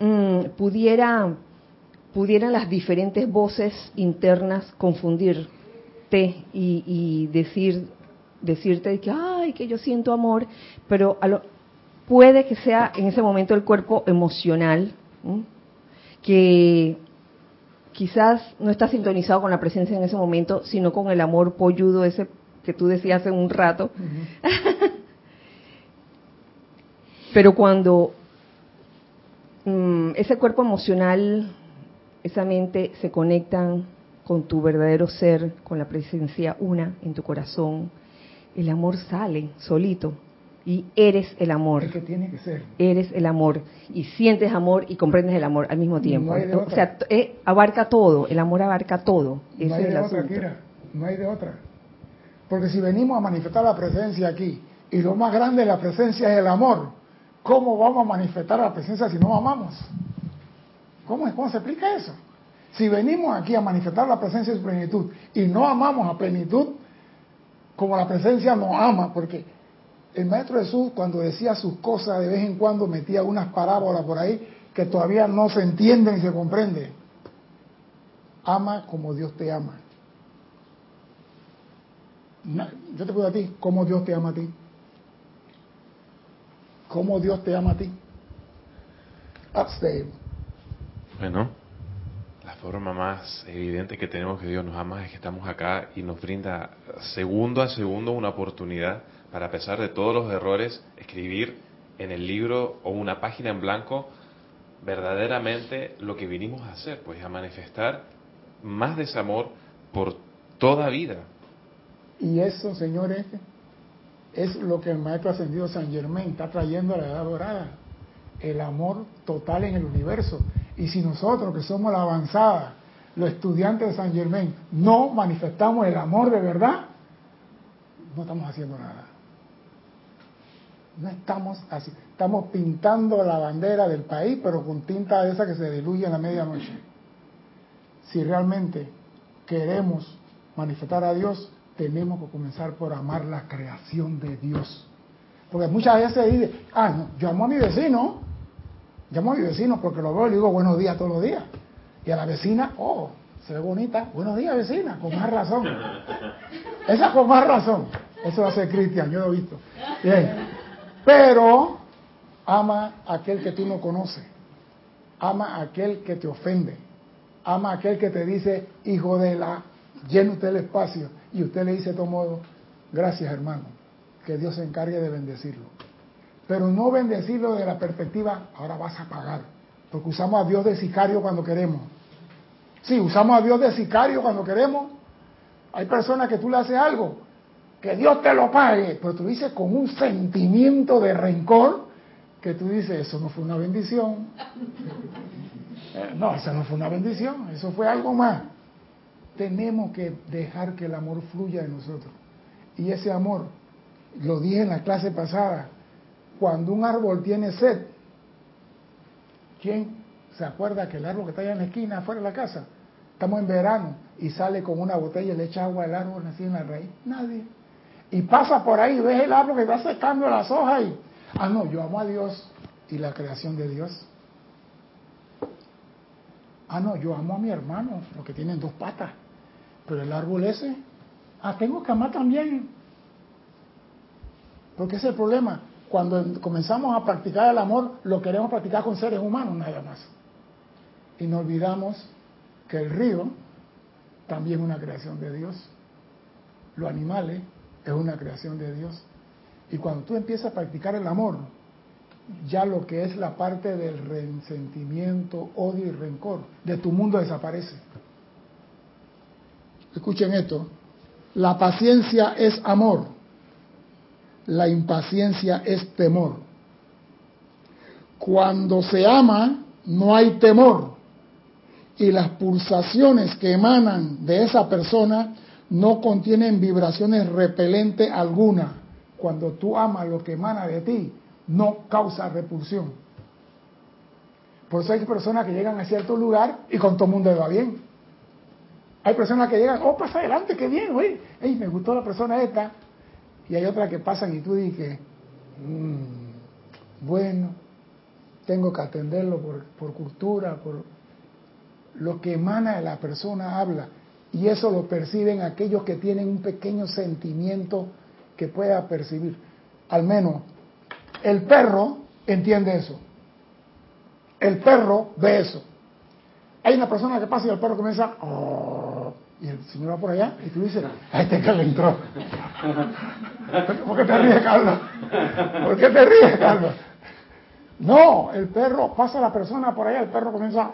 mm, pudiera, pudieran las diferentes voces internas confundirte y, y decir decirte que, ay, que yo siento amor, pero puede que sea en ese momento el cuerpo emocional, que quizás no está sintonizado con la presencia en ese momento, sino con el amor polludo ese que tú decías hace un rato. pero cuando mm, ese cuerpo emocional, esa mente se conectan con tu verdadero ser, con la presencia una en tu corazón, el amor sale solito y eres el amor. Es que tiene que ser. Eres el amor y sientes amor y comprendes el amor al mismo tiempo. o sea, eh, abarca todo, el amor abarca todo. no hay de otra, Kira, no hay de otra. Porque si venimos a manifestar la presencia aquí y lo más grande de la presencia es el amor, ¿cómo vamos a manifestar la presencia si no amamos? ¿Cómo, cómo se explica eso? Si venimos aquí a manifestar la presencia de su plenitud y no amamos a plenitud, como la presencia nos ama, porque el Maestro Jesús cuando decía sus cosas de vez en cuando metía unas parábolas por ahí que todavía no se entienden y se comprenden. Ama como Dios te ama. Yo te puedo a ti, ¿cómo Dios te ama a ti? ¿Cómo Dios te ama a ti? Upstate. Bueno, forma más evidente que tenemos que Dios nos ama es que estamos acá y nos brinda segundo a segundo una oportunidad para, a pesar de todos los errores, escribir en el libro o una página en blanco verdaderamente lo que vinimos a hacer, pues a manifestar más desamor por toda vida. Y eso, señores, es lo que el maestro ascendido San Germain está trayendo a la edad dorada. El amor total en el universo. Y si nosotros, que somos la avanzada, los estudiantes de San Germain, no manifestamos el amor de verdad, no estamos haciendo nada. No estamos así. Estamos pintando la bandera del país, pero con tinta esa que se diluye en la medianoche. Si realmente queremos manifestar a Dios, tenemos que comenzar por amar la creación de Dios. Porque muchas veces dice, ah, no, yo amo a mi vecino, llamo a mi vecino porque lo veo y le digo buenos días todos los días. Y a la vecina, oh, se ve bonita, buenos días vecina, con más razón. Esa con más razón. Eso va a ser Cristian, yo lo he visto. Bien. Pero ama a aquel que tú no conoces. Ama a aquel que te ofende. Ama a aquel que te dice, hijo de la, llena usted el espacio. Y usted le dice de todo modo, gracias hermano, que Dios se encargue de bendecirlo. Pero no bendecirlo de la perspectiva, ahora vas a pagar. Porque usamos a Dios de sicario cuando queremos. Sí, usamos a Dios de sicario cuando queremos. Hay personas que tú le haces algo, que Dios te lo pague, pero tú dices con un sentimiento de rencor, que tú dices, eso no fue una bendición. Eh, no, eso no fue una bendición, eso fue algo más tenemos que dejar que el amor fluya en nosotros. Y ese amor, lo dije en la clase pasada, cuando un árbol tiene sed, ¿quién se acuerda que el árbol que está allá en la esquina, afuera de la casa, estamos en verano y sale con una botella y le echa agua al árbol así en la raíz? Nadie. Y pasa por ahí, ves el árbol que está secando las hojas y, ah, no, yo amo a Dios y la creación de Dios. Ah, no, yo amo a mi hermano, porque tienen dos patas. Pero el árbol ese, ah, tengo que amar también. Porque ese es el problema. Cuando comenzamos a practicar el amor, lo queremos practicar con seres humanos nada más. Y nos olvidamos que el río también es una creación de Dios. Los animales es una creación de Dios. Y cuando tú empiezas a practicar el amor, ya lo que es la parte del resentimiento, odio y rencor de tu mundo desaparece. Escuchen esto. La paciencia es amor. La impaciencia es temor. Cuando se ama, no hay temor. Y las pulsaciones que emanan de esa persona no contienen vibraciones repelentes alguna. Cuando tú amas lo que emana de ti, no causa repulsión. Por eso hay personas que llegan a cierto lugar y con todo el mundo va bien. Hay personas que llegan, oh, pasa adelante, qué bien, oye, hey, me gustó la persona esta. Y hay otras que pasan y tú dices, mmm, bueno, tengo que atenderlo por, por cultura, por lo que emana de la persona habla. Y eso lo perciben aquellos que tienen un pequeño sentimiento que pueda percibir. Al menos el perro entiende eso. El perro ve eso. Hay una persona que pasa y el perro comienza, oh", y el señor va por allá, y tú dices, a este que le entró. ¿Por qué te ríes, Carlos? ¿Por qué te ríes, Carlos? No, el perro pasa a la persona por allá, el perro comienza,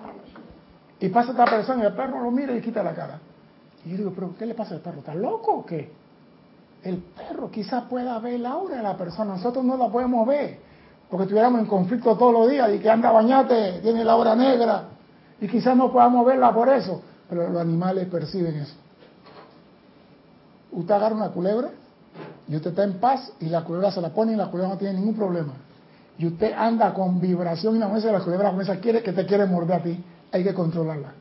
y pasa a persona y el perro lo mira y quita la cara. Y yo digo, ¿pero qué le pasa al perro? ¿Está loco o qué? El perro quizás pueda ver la aura de la persona, nosotros no la podemos ver, porque estuviéramos en conflicto todos los días y que anda bañate, tiene la aura negra, y quizás no podamos verla por eso, pero los animales perciben eso. Usted agarra una culebra y usted está en paz y la culebra se la pone y la culebra no tiene ningún problema. Y usted anda con vibración y la mesa de la culebra comienza quiere que te quiere morder a ti. Hay que controlarla.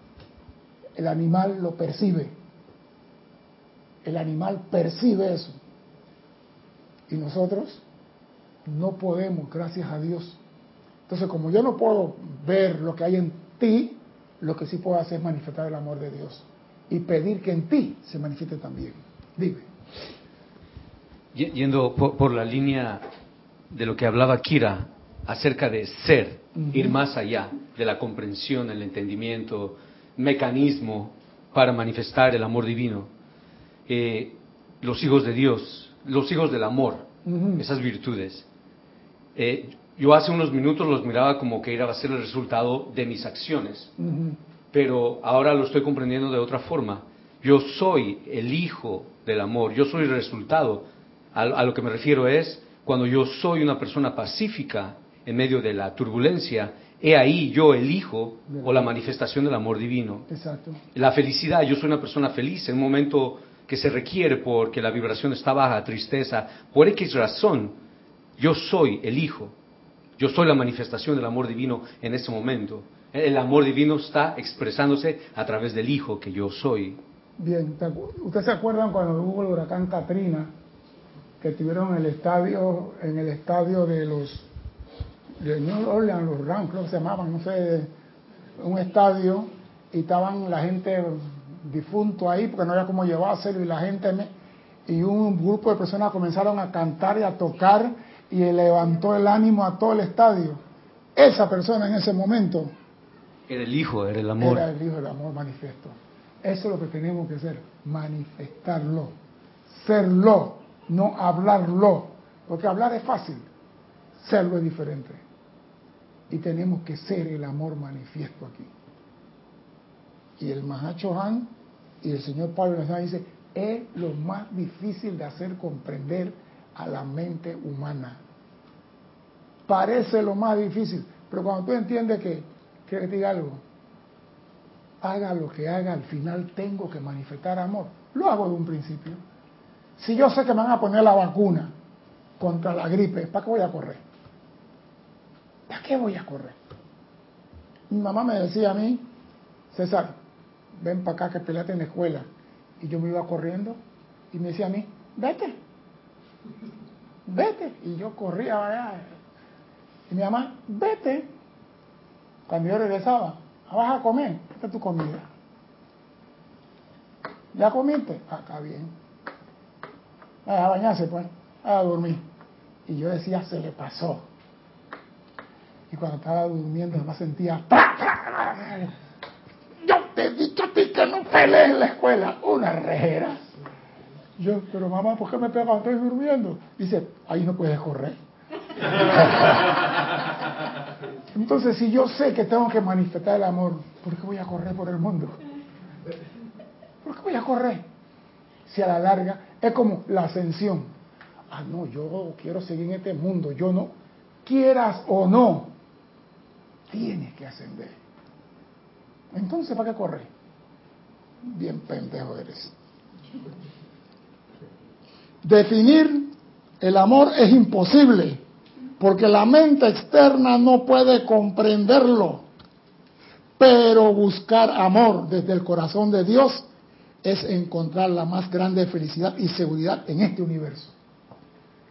El animal lo percibe. El animal percibe eso. Y nosotros no podemos, gracias a Dios. Entonces, como yo no puedo ver lo que hay en ti, lo que sí puedo hacer es manifestar el amor de Dios y pedir que en ti se manifieste también. Dime. Yendo por, la línea de lo que hablaba Kira acerca de ser, ir más allá de la comprensión, el entendimiento, mecanismo para manifestar el amor divino. Eh, los hijos de Dios, los hijos del amor, esas virtudes. Eh, yo hace unos minutos los miraba como que iba a ser el resultado de mis acciones, pero ahora lo estoy comprendiendo de otra forma. Yo soy el hijo del amor, yo soy el resultado A, a lo que me refiero es, cuando yo soy una persona pacífica en medio de la turbulencia, he ahí yo elijo o la manifestación del amor divino. Exacto. La felicidad, yo soy una persona feliz en un momento que se requiere porque la vibración está baja, tristeza, por X razón, yo soy el Hijo, yo soy la manifestación del amor divino en ese momento. El amor divino está expresándose a través del Hijo que yo soy. Bien, ¿te acu- ¿ustedes se acuerdan cuando hubo el huracán Katrina? Que estuvieron en el estadio, en el estadio de los de New Orleans, los Rams, creo que se llamaban, no sé, un estadio, y estaban la gente difunto ahí porque no había cómo llevárselo y la gente me- y un grupo de personas comenzaron a cantar y a tocar y levantó el ánimo a todo el estadio. Esa persona en ese momento Era el Hijo, era el amor. era el Hijo del Amor manifiesto. Eso es lo que tenemos que hacer, manifestarlo, serlo, no hablarlo, porque hablar es fácil, serlo es diferente. Y tenemos que ser el amor manifiesto aquí. Y el Mahacho Han y el señor Pablo Nazar dice, es lo más difícil de hacer comprender a la mente humana. Parece lo más difícil, pero cuando tú entiendes que, quiero que te diga algo, haga lo que haga, al final tengo que manifestar amor. Lo hago de un principio. Si yo sé que me van a poner la vacuna contra la gripe, ¿para qué voy a correr? ¿Para qué voy a correr? Mi mamá me decía a mí, César, ven para acá que peleate en la escuela. Y yo me iba corriendo y me decía a mí, vete, vete. Y yo corría. Y mi mamá, vete. Cuando yo regresaba, "Ah, vas a comer, esta es tu comida. ¿Ya comiste? Está bien. Ah, a bañarse pues, a dormir. Y yo decía, se le pasó. Y cuando estaba durmiendo, además sentía. Te he dicho a ti que no pelees en la escuela, una rejera. Yo, pero mamá, ¿por qué me cuando estoy durmiendo? Dice, ahí no puedes correr. Entonces, si yo sé que tengo que manifestar el amor, ¿por qué voy a correr por el mundo? ¿Por qué voy a correr? Si a la larga es como la ascensión. Ah, no, yo quiero seguir en este mundo. Yo no, quieras o no, tienes que ascender. Entonces, ¿para qué correr? Bien pendejo eres. Definir el amor es imposible porque la mente externa no puede comprenderlo. Pero buscar amor desde el corazón de Dios es encontrar la más grande felicidad y seguridad en este universo.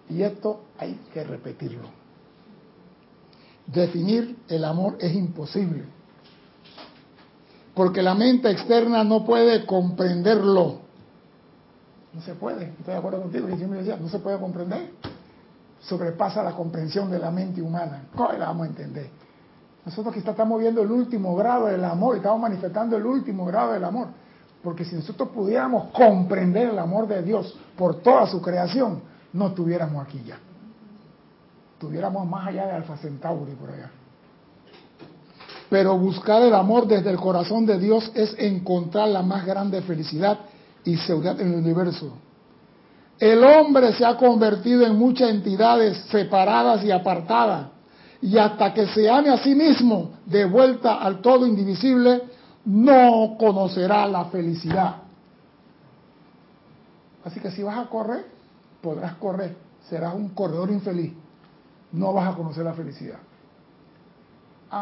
Y esto hay que repetirlo. Definir el amor es imposible. Porque la mente externa no puede comprenderlo. No se puede. Estoy de acuerdo contigo. Y me decía, no se puede comprender. Sobrepasa la comprensión de la mente humana. ¿Cómo la vamos a entender? Nosotros quizá estamos viendo el último grado del amor estamos manifestando el último grado del amor. Porque si nosotros pudiéramos comprender el amor de Dios por toda su creación, no estuviéramos aquí ya. Estuviéramos más allá de Alfa Centauri por allá. Pero buscar el amor desde el corazón de Dios es encontrar la más grande felicidad y seguridad en el universo. El hombre se ha convertido en muchas entidades separadas y apartadas. Y hasta que se ame a sí mismo de vuelta al todo indivisible, no conocerá la felicidad. Así que si vas a correr, podrás correr. Serás un corredor infeliz. No vas a conocer la felicidad.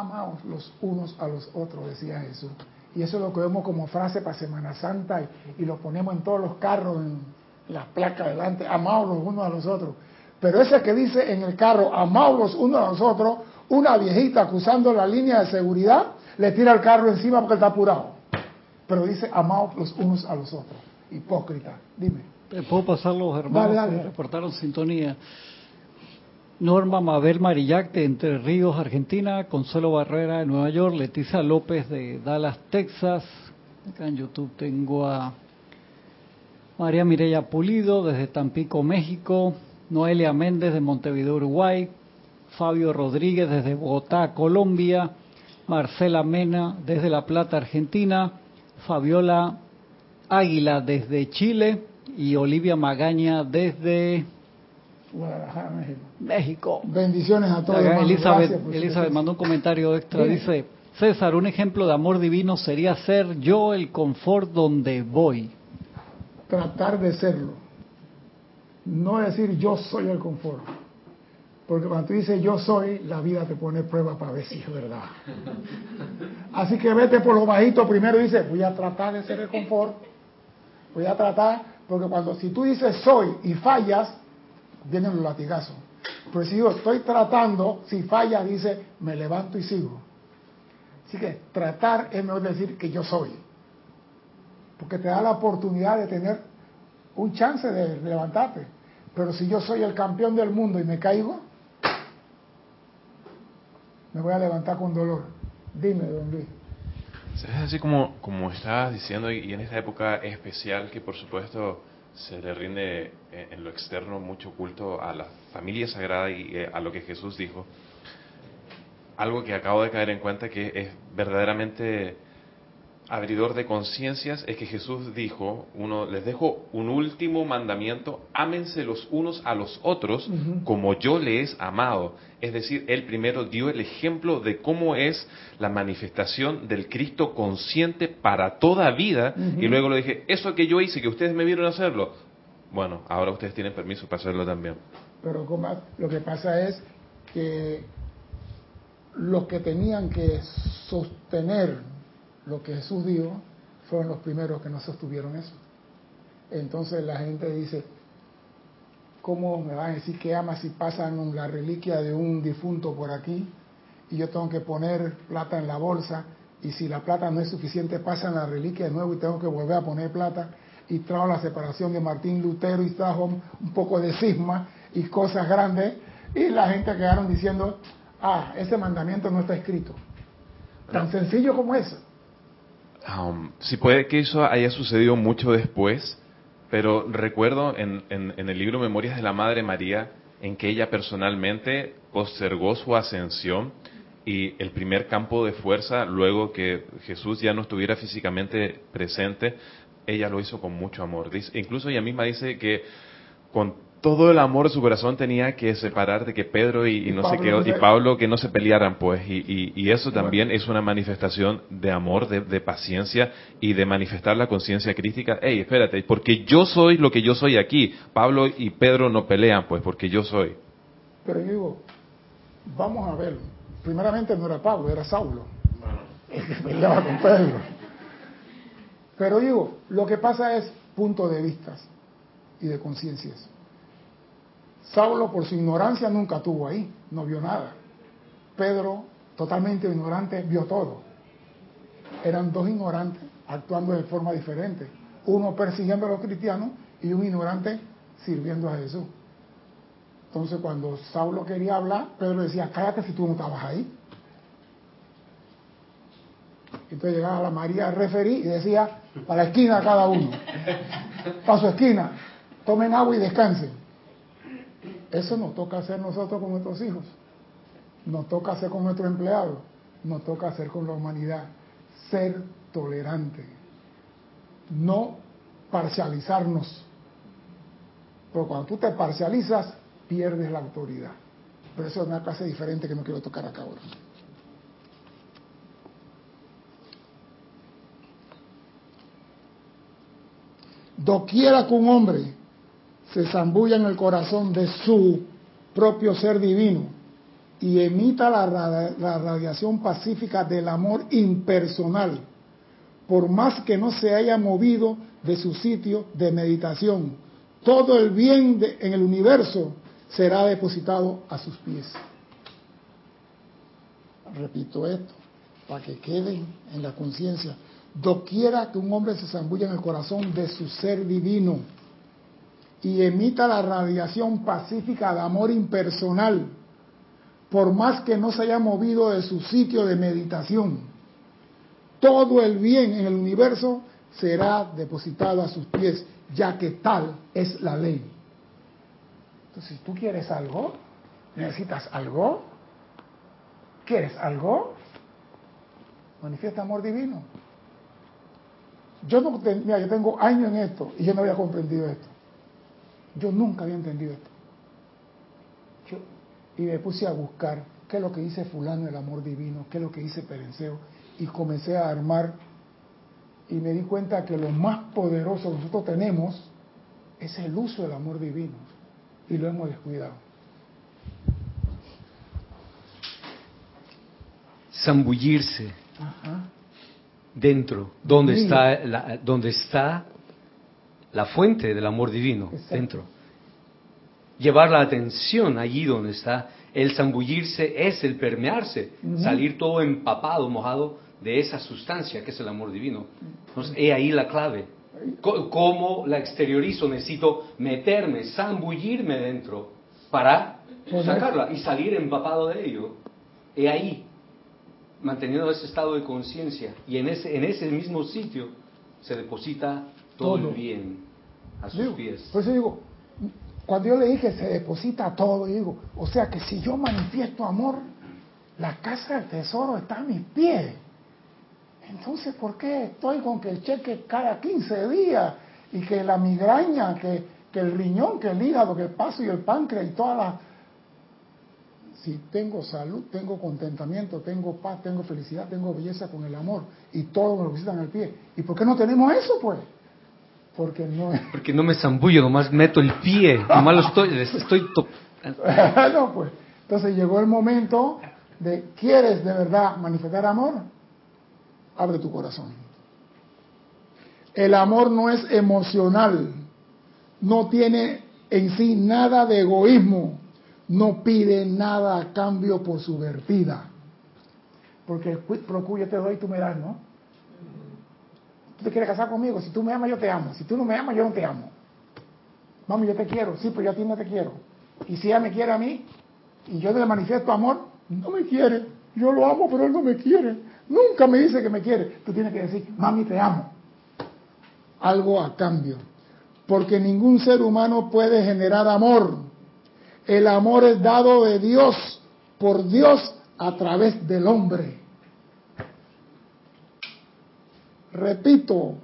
Amaos los unos a los otros, decía Jesús. Y eso es lo que vemos como frase para Semana Santa y, y lo ponemos en todos los carros, en las placas delante. Amaos los unos a los otros. Pero ese que dice en el carro, amaos los unos a los otros, una viejita cruzando la línea de seguridad, le tira el carro encima porque está apurado. Pero dice, amaos los unos a los otros. Hipócrita. Dime. ¿Te puedo pasar los hermanos Dale, dale. que reportaron sintonía? Norma Mabel Marillac de Entre Ríos, Argentina, Consuelo Barrera de Nueva York, Leticia López de Dallas, Texas. Acá en YouTube tengo a María Mireya Pulido desde Tampico, México, Noelia Méndez de Montevideo, Uruguay, Fabio Rodríguez desde Bogotá, Colombia, Marcela Mena desde La Plata, Argentina, Fabiola Águila desde Chile. Y Olivia Magaña desde Guadalajara, México. México. Bendiciones a todos. Hermanos. Elizabeth, Gracias Elizabeth mandó un comentario extra. Dice, César, un ejemplo de amor divino sería ser yo el confort donde voy. tratar de serlo. No decir yo soy el confort. Porque cuando tú dices yo soy, la vida te pone prueba para ver si es verdad. Así que vete por lo bajito primero y dice, voy a tratar de ser el confort. Voy a tratar, porque cuando si tú dices soy y fallas, vienen los latigazos. Pero si yo estoy tratando, si falla, dice, me levanto y sigo. Así que tratar es mejor decir que yo soy porque te da la oportunidad de tener un chance de levantarte. Pero si yo soy el campeón del mundo y me caigo, me voy a levantar con dolor. Dime, don Luis. Es así como, como estabas diciendo, y en esta época especial que por supuesto se le rinde eh, en lo externo mucho culto a la familia sagrada y eh, a lo que Jesús dijo, algo que acabo de caer en cuenta que es verdaderamente abridor de conciencias es que Jesús dijo, uno les dejo un último mandamiento, ámense los unos a los otros como yo les he amado. Es decir, él primero dio el ejemplo de cómo es la manifestación del Cristo consciente para toda vida y luego le dije, eso que yo hice, que ustedes me vieron hacerlo, bueno, ahora ustedes tienen permiso para hacerlo también. Pero como- lo que pasa es que los que tenían que sostener lo que Jesús dijo fueron los primeros que no sostuvieron eso. Entonces la gente dice, ¿cómo me van a decir que ama si pasan la reliquia de un difunto por aquí y yo tengo que poner plata en la bolsa y si la plata no es suficiente pasan la reliquia de nuevo y tengo que volver a poner plata y trajo la separación de Martín Lutero y trajo un, un poco de cisma y cosas grandes y la gente quedaron diciendo, ah, ese mandamiento no está escrito. Tan sencillo como eso. Um, sí puede que eso haya sucedido mucho después, pero recuerdo en el libro Memorias de la Madre María en que ella personalmente postergó su ascensión y el primer campo de fuerza, luego que Jesús ya no estuviera físicamente presente, ella lo hizo con mucho amor. Dice- incluso ella misma dice que con todo el amor de su corazón tenía que separar de que Pedro y, no sé qué, y Pablo que no se pelearan, pues, y, y- y eso Bueno. también es una manifestación de amor, de, de paciencia y de manifestar la conciencia crítica. Hey, espérate, porque yo soy lo que yo soy aquí. Pablo y Pedro no pelean, pues, porque yo soy. Pero yo digo, vamos a verlo. Primeramente no era Pablo, era Saulo. El que peleaba con Pedro. Pero digo, lo que pasa es punto de vistas y de conciencias. Saulo por su ignorancia nunca estuvo ahí, no vio nada. Pedro, totalmente ignorante, vio todo. Eran dos ignorantes actuando de forma diferente. Uno persiguiendo a los cristianos y un ignorante sirviendo a Jesús. Entonces cuando Saulo quería hablar, Pedro decía, cállate si tú no estabas ahí. Entonces llegaba la María referí y decía, para la esquina cada uno. Para su esquina. Tomen agua y descansen. Eso nos toca hacer nosotros con nuestros hijos. Nos toca hacer con nuestros empleados. Nos toca hacer con la humanidad. Ser tolerante. No parcializarnos. Pero cuando tú te parcializas, pierdes la autoridad. Pero eso es una clase diferente que no quiero tocar acá ahora. Doquiera que un hombre se zambulla en el corazón de su propio ser divino y emita la, la radiación pacífica del amor impersonal, por más que no se haya movido de su sitio de meditación, todo el bien de- en el universo será depositado a sus pies. Repito esto, para que queden en la conciencia. Doquiera que un hombre se zambulla en el corazón de su ser divino y emita la radiación pacífica de amor impersonal, por más que no se haya movido de su sitio de meditación, todo el bien en el universo será depositado a sus pies, ya que tal es la ley. Entonces, si tú quieres algo, necesitas algo, ¿quieres algo? Manifiesta amor divino. Yo no, mira, yo tengo años en esto y yo no había comprendido esto. Yo nunca había entendido esto. y me puse a buscar qué es lo que dice fulano el amor divino, qué es lo que dice Perenceo, y comencé a armar y me di cuenta que lo más poderoso que nosotros tenemos es el uso del amor divino y lo hemos descuidado. Zambullirse dentro, donde está, la, donde está la fuente del amor divino, dentro. Llevar la atención allí donde está. El zambullirse es el permearse, salir todo empapado, mojado de esa sustancia que es el amor divino. Entonces, he ahí la clave. ¿Cómo la exteriorizo? Necesito meterme, zambullirme dentro para sacarla y salir empapado de ello. He ahí, manteniendo ese estado de conciencia. Y en ese, en ese mismo sitio se deposita todo, el bien a sus pies. Por eso digo, cuando yo le dije se deposita todo, digo, o sea que si yo manifiesto amor, la casa del tesoro está a mis pies. Entonces, ¿por qué estoy con que el cheque cada 15 días y que la migraña, que, que el riñón, que el hígado, que el paso y el páncreas y todas las... Si tengo salud, tengo contentamiento, tengo paz, tengo felicidad, tengo belleza con el amor y todo me lo visitan al pie. ¿Y por qué no tenemos eso, pues? Porque no Porque no me zambullo, nomás meto el pie, nomás lo estoy, estoy no, pues. Entonces llegó el momento de, ¿quieres de verdad manifestar amor? abre tu corazón. El amor no es emocional, no tiene en sí nada de egoísmo, no pide nada a cambio por su vertida. Porque yo te doy, tú me das, ¿no? Tú te quieres casar conmigo, si tú me amas, yo te amo. Si tú no me amas, yo no te amo. Mami, yo te quiero, sí, pero yo a ti no te quiero. Y si ella me quiere a mí, y yo le manifiesto amor, no me quiere. Yo lo amo, pero él no me quiere. Nunca me dice que me quiere. Tú tienes que decir, mami, te amo. Algo a cambio. Porque ningún ser humano puede generar amor. El amor es dado de Dios, por Dios, a través del hombre. Repito,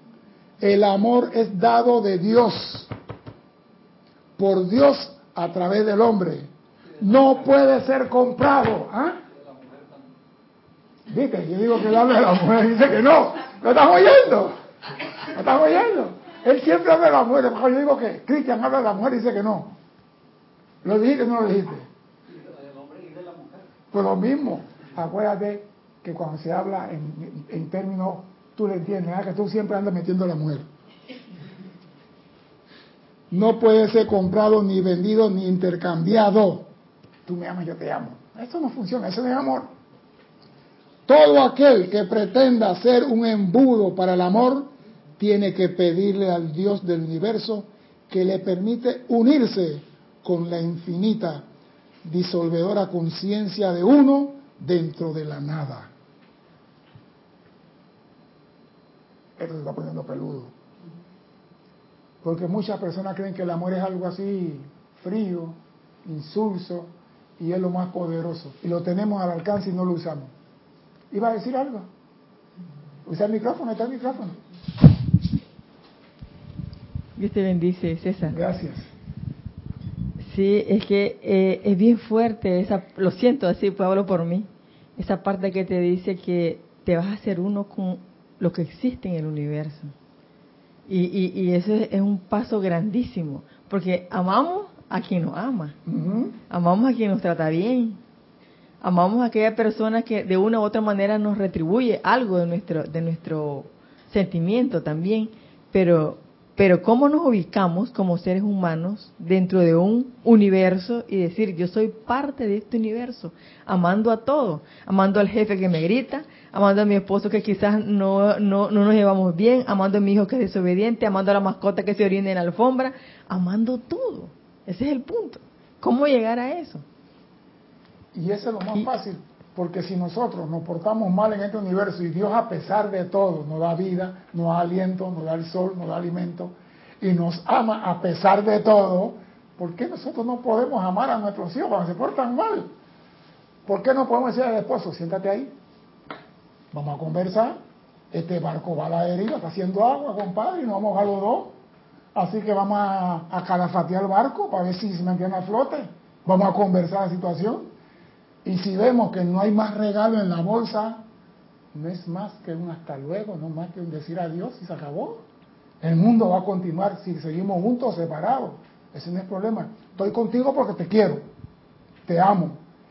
el amor es dado de Dios, por Dios, a través del hombre. No puede ser comprado. ¿ah? ¿Viste? Yo digo que él habla de la mujer dice que no. ¿Lo estás oyendo? ¿Lo estás oyendo? Él siempre habla de la mujer. Yo digo que Cristian habla de la mujer y dice que no. ¿Lo dijiste o no lo dijiste? Pues lo mismo. Acuérdate que cuando se habla en, términos, tú le entiendes, que tú siempre andas metiendo a la mujer. No puede ser comprado, ni vendido, ni intercambiado. Tú me amas, yo te amo. Eso no funciona, eso no es amor. Todo aquel que pretenda ser un embudo para el amor tiene que pedirle al Dios del universo que le permite unirse con la infinita, disolvedora conciencia de uno dentro de la nada. Esto se está poniendo peludo. Porque muchas personas creen que el amor es algo así frío, insulso, y es lo más poderoso. Y lo tenemos al alcance y no lo usamos. ¿Iba a decir algo? ¿Usa el micrófono? ¿Está el micrófono? Dios te bendice, César. Gracias. Sí, es que eh, es bien fuerte, esa, lo siento así, pues hablo por mí, esa parte que te dice que te vas a hacer uno con lo que existe en el universo. Y, y, y eso es, un paso grandísimo, porque amamos a quien nos ama, amamos a quien nos trata bien, amamos a aquella persona que de una u otra manera nos retribuye algo de nuestro, de nuestro sentimiento también, pero, pero cómo nos ubicamos como seres humanos dentro de un universo y decir, yo soy parte de este universo, amando a todo, amando al jefe que me grita, amando a mi esposo que quizás no, no, no nos llevamos bien, amando a mi hijo que es desobediente, amando a la mascota que se orina en la alfombra, amando todo. Ese es el punto. ¿Cómo llegar a eso? Y eso es lo más fácil, porque si nosotros nos portamos mal en este universo y Dios a pesar de todo nos da vida, nos da aliento, nos da el sol, nos da alimento y nos ama a pesar de todo, ¿por qué nosotros no podemos amar a nuestros hijos cuando se portan mal? ¿Por qué no podemos decir al esposo, siéntate ahí, vamos a conversar, este barco va a la deriva, está haciendo agua, compadre, y nos vamos a los dos, así que vamos a, a calafatear el barco para ver si se mantiene a flote Vamos a conversar la situación. Y si vemos que no hay más regalo en la bolsa, no es más que un hasta luego, no más que un decir adiós y se acabó. El mundo va a continuar si seguimos juntos o separados. Ese no es el problema. Estoy contigo porque te quiero, te amo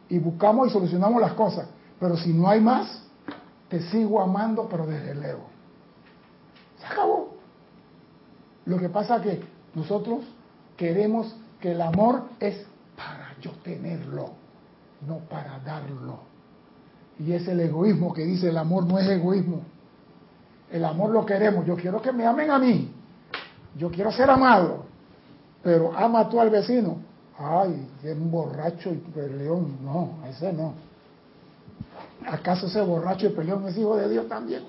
y buscamos y solucionamos las cosas. Pero si no hay más, te sigo amando, pero desde lejos. Se acabó. Lo que pasa que nosotros queremos que el amor es para yo tenerlo, no para darlo. Y es el egoísmo que dice el amor no es egoísmo. El amor lo queremos. Yo quiero que me amen a mí. Yo quiero ser amado. Pero ama tú al vecino. Ay, es un borracho y peleón. No, ese no. ¿Acaso ese borracho y peleón es hijo de Dios también?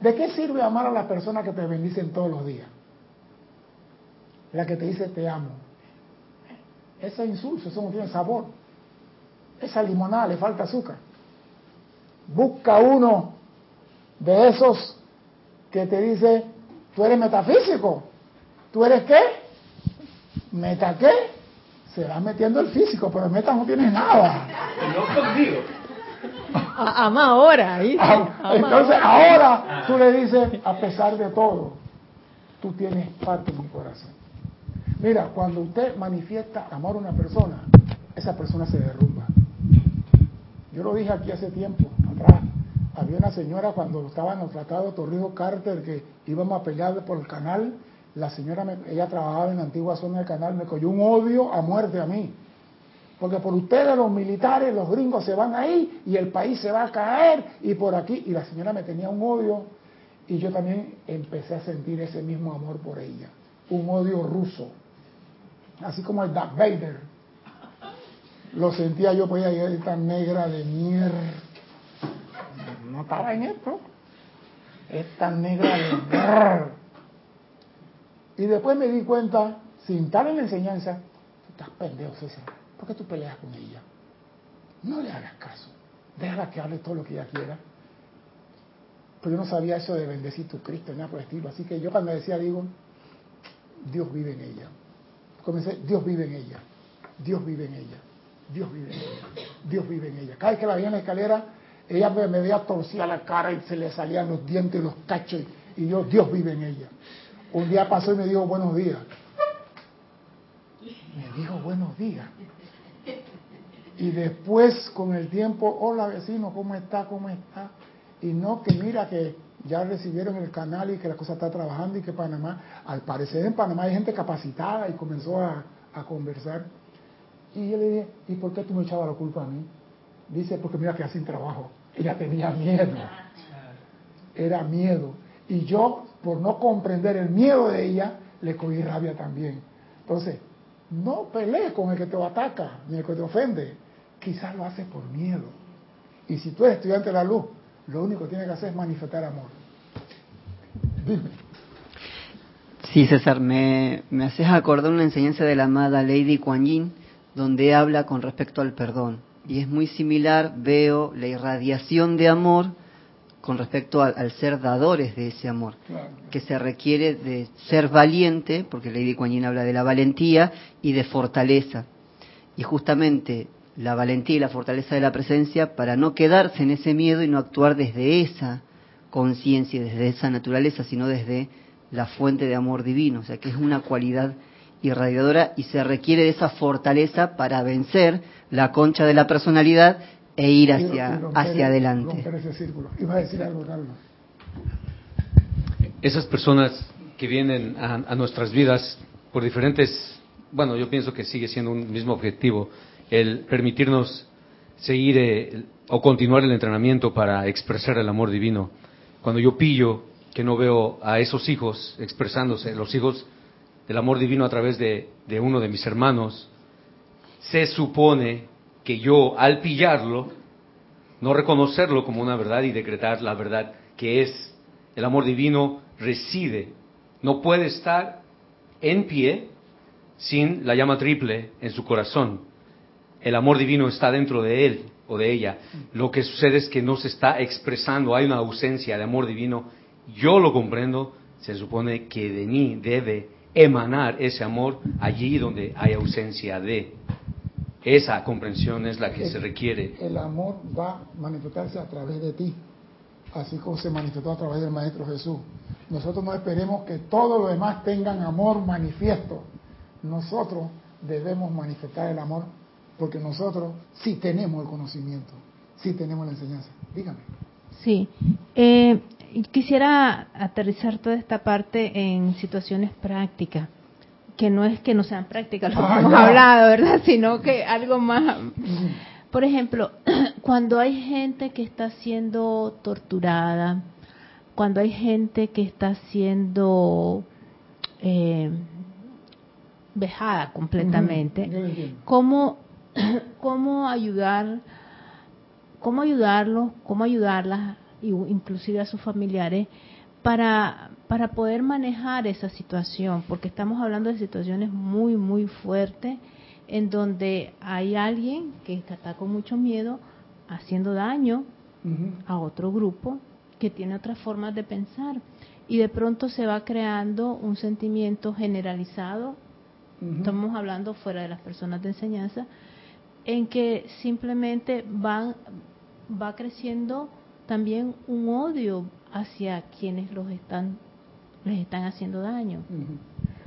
¿De qué sirve amar a las personas que te bendicen todos los días? La que te dice te amo. Ese insulto, eso no tiene sabor. Esa limonada le falta azúcar. Busca uno de esos que te dice, tú eres metafísico. ¿Tú eres qué? ¿Meta qué? Se va metiendo el físico, pero meta no tiene nada. No conmigo. Ama ahora. ¿viste? Ah, Entonces ahora tú le dices, a pesar de todo, tú tienes parte en mi corazón. Mira, cuando usted manifiesta amor a una persona, esa persona se derrumba. Yo lo dije aquí hace tiempo, atrás. Había una señora cuando estaba en el tratado Torrijos Carter que íbamos a pelear por el canal. La señora, me- ella trabajaba en la antigua zona del canal, me cogió un odio a muerte a mí. Porque por ustedes los militares, los gringos se van ahí y el país se va a caer y por aquí. Y la señora me tenía un odio y yo también empecé a sentir ese mismo amor por ella. Un odio ruso. Así como el Darth Vader. Lo sentía yo por ella y tan negra de mierda. No estaba en esto. Es tan negra de mierda. Y después me di cuenta, sin estar en la enseñanza, tú estás pendejo, César. ¿Por qué tú peleas con ella? No le hagas caso. Déjala que hable todo lo que ella quiera. Pero yo no sabía eso de bendecir tu Cristo, nada por el estilo. Así que yo cuando decía, digo, Dios vive en ella. Comencé, Dios vive en ella. Dios vive en ella. Dios vive en ella. Dios vive en ella. Cada vez que la veía en la escalera, ella me, veía torcida la cara y se le salían los dientes los cachos. Y yo, Dios vive en ella. Un día pasó y me dijo buenos días. Me dijo buenos días. Y después, con el tiempo, hola vecino, ¿cómo está? ¿Cómo está? Y no que mira que ya recibieron el canal y que la cosa está trabajando y que Panamá, al parecer en Panamá hay gente capacitada y comenzó a, a conversar. Y yo le dije, ¿y por qué tú me echabas la culpa a mí? Dice, porque mira que sin trabajo. Ella tenía miedo. Era miedo. Y yo, por no comprender el miedo de ella, le cogí rabia también. Entonces, no pelees con el que te ataca, ni el que te ofende. Quizás lo haces por miedo. Y si tú eres estudiante de la luz, lo único que tienes que hacer es manifestar amor. Dime. Sí, César, me, me haces acordar una enseñanza de la amada Lady Kuan Yin, donde habla con respecto al perdón. Y es muy similar, veo la irradiación de amor con respecto al, al ser dadores de ese amor, Claro. que se requiere de ser valiente, porque Lady Kuan Yin habla de la valentía y de fortaleza. Y justamente la valentía y la fortaleza de la presencia para no quedarse en ese miedo y no actuar desde esa conciencia, desde esa naturaleza, sino desde la fuente de amor divino, o sea que es una cualidad irradiadora y se requiere de esa fortaleza para vencer la concha de la personalidad e ir Y hacia, romper- hacia adelante. Romper ese círculo. Iba a decir algo, Carlos. Esas personas que vienen a, a nuestras vidas por diferentes, bueno, yo pienso que sigue siendo un mismo objetivo, el permitirnos seguir eh, o continuar el entrenamiento para expresar el amor divino. Cuando yo pillo que no veo a esos hijos expresándose, los hijos del amor divino a través de, de uno de mis hermanos, se supone que yo al pillarlo, no reconocerlo como una verdad y decretar la verdad que es el amor divino reside, no puede estar en pie sin la llama triple en su corazón. El amor divino está dentro de él o de ella. Lo que sucede es que no se está expresando, hay una ausencia de amor divino. Yo lo comprendo, se supone que de mí debe emanar ese amor allí donde hay ausencia de. Esa comprensión es la que se requiere. El amor va a manifestarse a través de ti, así como se manifestó a través del Maestro Jesús. Nosotros no esperemos que todos los demás tengan amor manifiesto. Nosotros debemos manifestar el amor porque nosotros sí tenemos el conocimiento, sí tenemos la enseñanza. Dígame. Sí. Eh, quisiera aterrizar toda esta parte en situaciones prácticas, que no es que no sean prácticas lo que Ah, hemos ya. hablado, ¿verdad? Sino que algo más. Por ejemplo, cuando hay gente que está siendo torturada, cuando hay gente que está siendo eh, vejada completamente, cómo, cómo ayudar, cómo ayudarlos, cómo ayudarlas, inclusive a sus familiares, para, para poder manejar esa situación, porque estamos hablando de situaciones muy, muy fuertes, en donde hay alguien que está con mucho miedo haciendo daño a otro grupo que tiene otras formas de pensar. Y de pronto se va creando un sentimiento generalizado estamos hablando fuera de las personas de enseñanza, en que simplemente van, va creciendo también un odio hacia quienes los están, les están haciendo daño.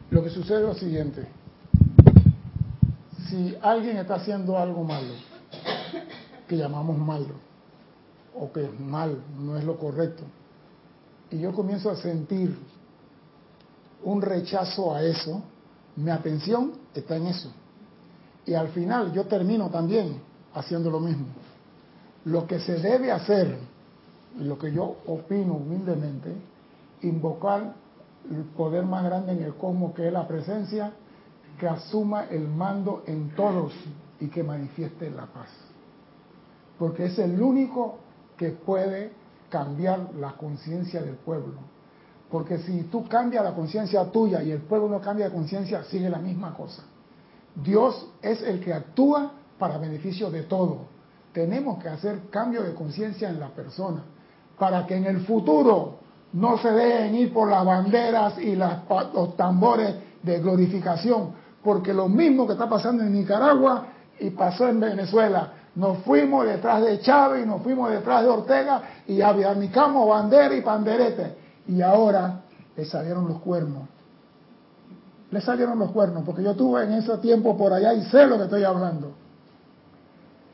Lo que sucede es lo siguiente. Si alguien está haciendo algo malo, que llamamos malo, o que es mal, no es lo correcto, y yo comienzo a sentir un rechazo a eso, mi atención está en eso. Y al final yo termino también haciendo lo mismo. Lo que se debe hacer, lo que yo opino humildemente, invocar el poder más grande en el cosmos que es la presencia, que asuma el mando en todos y que manifieste la paz. Porque es el único que puede cambiar la conciencia del pueblo. Porque si tú cambias la conciencia tuya y el pueblo no cambia de conciencia, sigue la misma cosa. Dios es el que actúa para beneficio de todo. Tenemos que hacer cambio de conciencia en la persona para que en el futuro no se dejen ir por las banderas y las, los tambores de glorificación, porque lo mismo que está pasando en Nicaragua y pasó en Venezuela. Nos fuimos detrás de Chávez y nos fuimos detrás de Ortega y abanicamos bandera y panderete. Y ahora le salieron los cuernos. Le salieron los cuernos, porque yo estuve en ese tiempo por allá y sé lo que estoy hablando.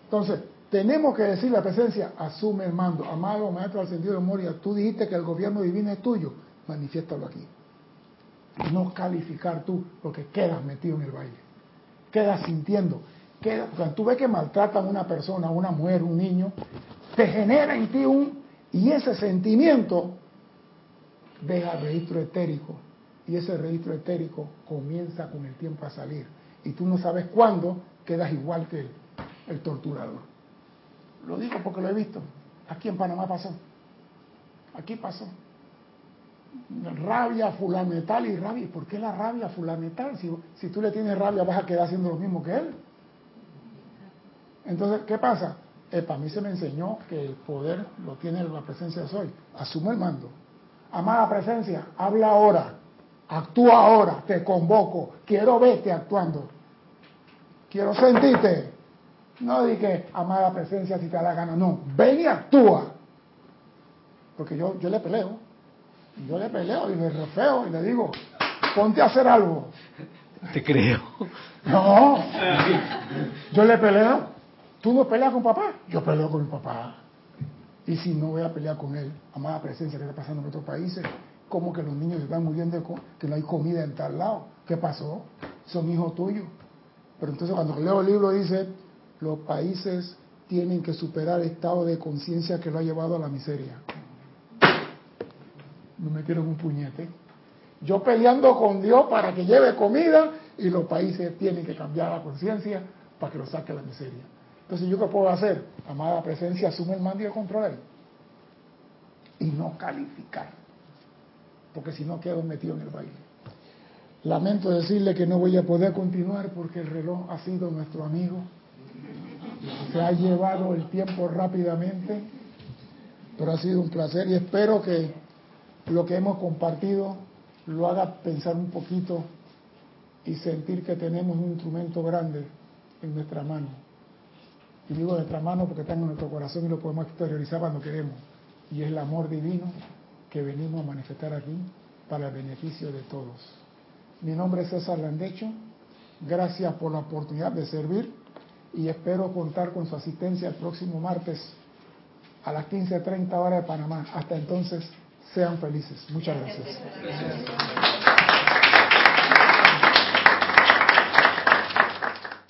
Entonces, tenemos que decir la presencia, asume el mando. Amado Maestro del Sentido de Moria, tú dijiste que el gobierno divino es tuyo, manifiéstalo aquí. No calificar tú, porque quedas metido en el baile. Quedas sintiendo. Quedas, cuando tú ves que maltratan a una persona, una mujer, un niño, te genera en ti un... Y ese sentimiento deja registro etérico. Y ese registro etérico comienza con el tiempo a salir. Y tú no sabes cuándo quedas igual que el torturador. Lo digo porque lo he visto. Aquí en Panamá pasó. Aquí pasó. Rabia fulanetal y rabia. ¿Y ¿Por qué la rabia fulanetal? Si, tú le tienes rabia vas a quedar haciendo lo mismo que él. Entonces, ¿qué pasa? Para mí se me enseñó que el poder lo tiene la presencia de Soy. Asume el mando. Amada presencia, habla ahora. Actúa ahora. Te convoco. Quiero verte actuando. Quiero sentirte. No dije, amada presencia, si te da la gana. No, ven y actúa. Porque yo, yo le peleo. Yo le peleo y le refeo y le digo, ponte a hacer algo. Te creo. No, yo le peleo. ¿Tú no peleas con papá? Yo peleo con mi papá. Y si no voy a pelear con él, amada presencia que está pasando en otros países, como que los niños se están muriendo, que no hay comida en tal lado. ¿Qué pasó? Son hijos tuyos. Pero entonces cuando leo el libro dice, los países tienen que superar el estado de conciencia que lo ha llevado a la miseria. Me metieron un puñete. Yo peleando con Dios para que lleve comida y los países tienen que cambiar la conciencia para que lo saque la miseria. Entonces, ¿yo qué puedo hacer? Amada presencia, asume el mando y el control. Y no calificar. Porque si no quedo metido en el baile. Lamento decirle que no voy a poder continuar porque el reloj ha sido nuestro amigo. Se ha llevado el tiempo rápidamente, pero ha sido un placer y espero que lo que hemos compartido lo haga pensar un poquito y sentir que tenemos un instrumento grande en nuestra mano. Y digo nuestra mano porque está en nuestro corazón y lo podemos exteriorizar cuando queremos. Y es el amor divino que venimos a manifestar aquí para el beneficio de todos. Mi nombre es César Landecho. Gracias por la oportunidad de servir y espero contar con su asistencia el próximo martes a las 15.30 horas de Panamá. Hasta entonces, sean felices. Muchas gracias.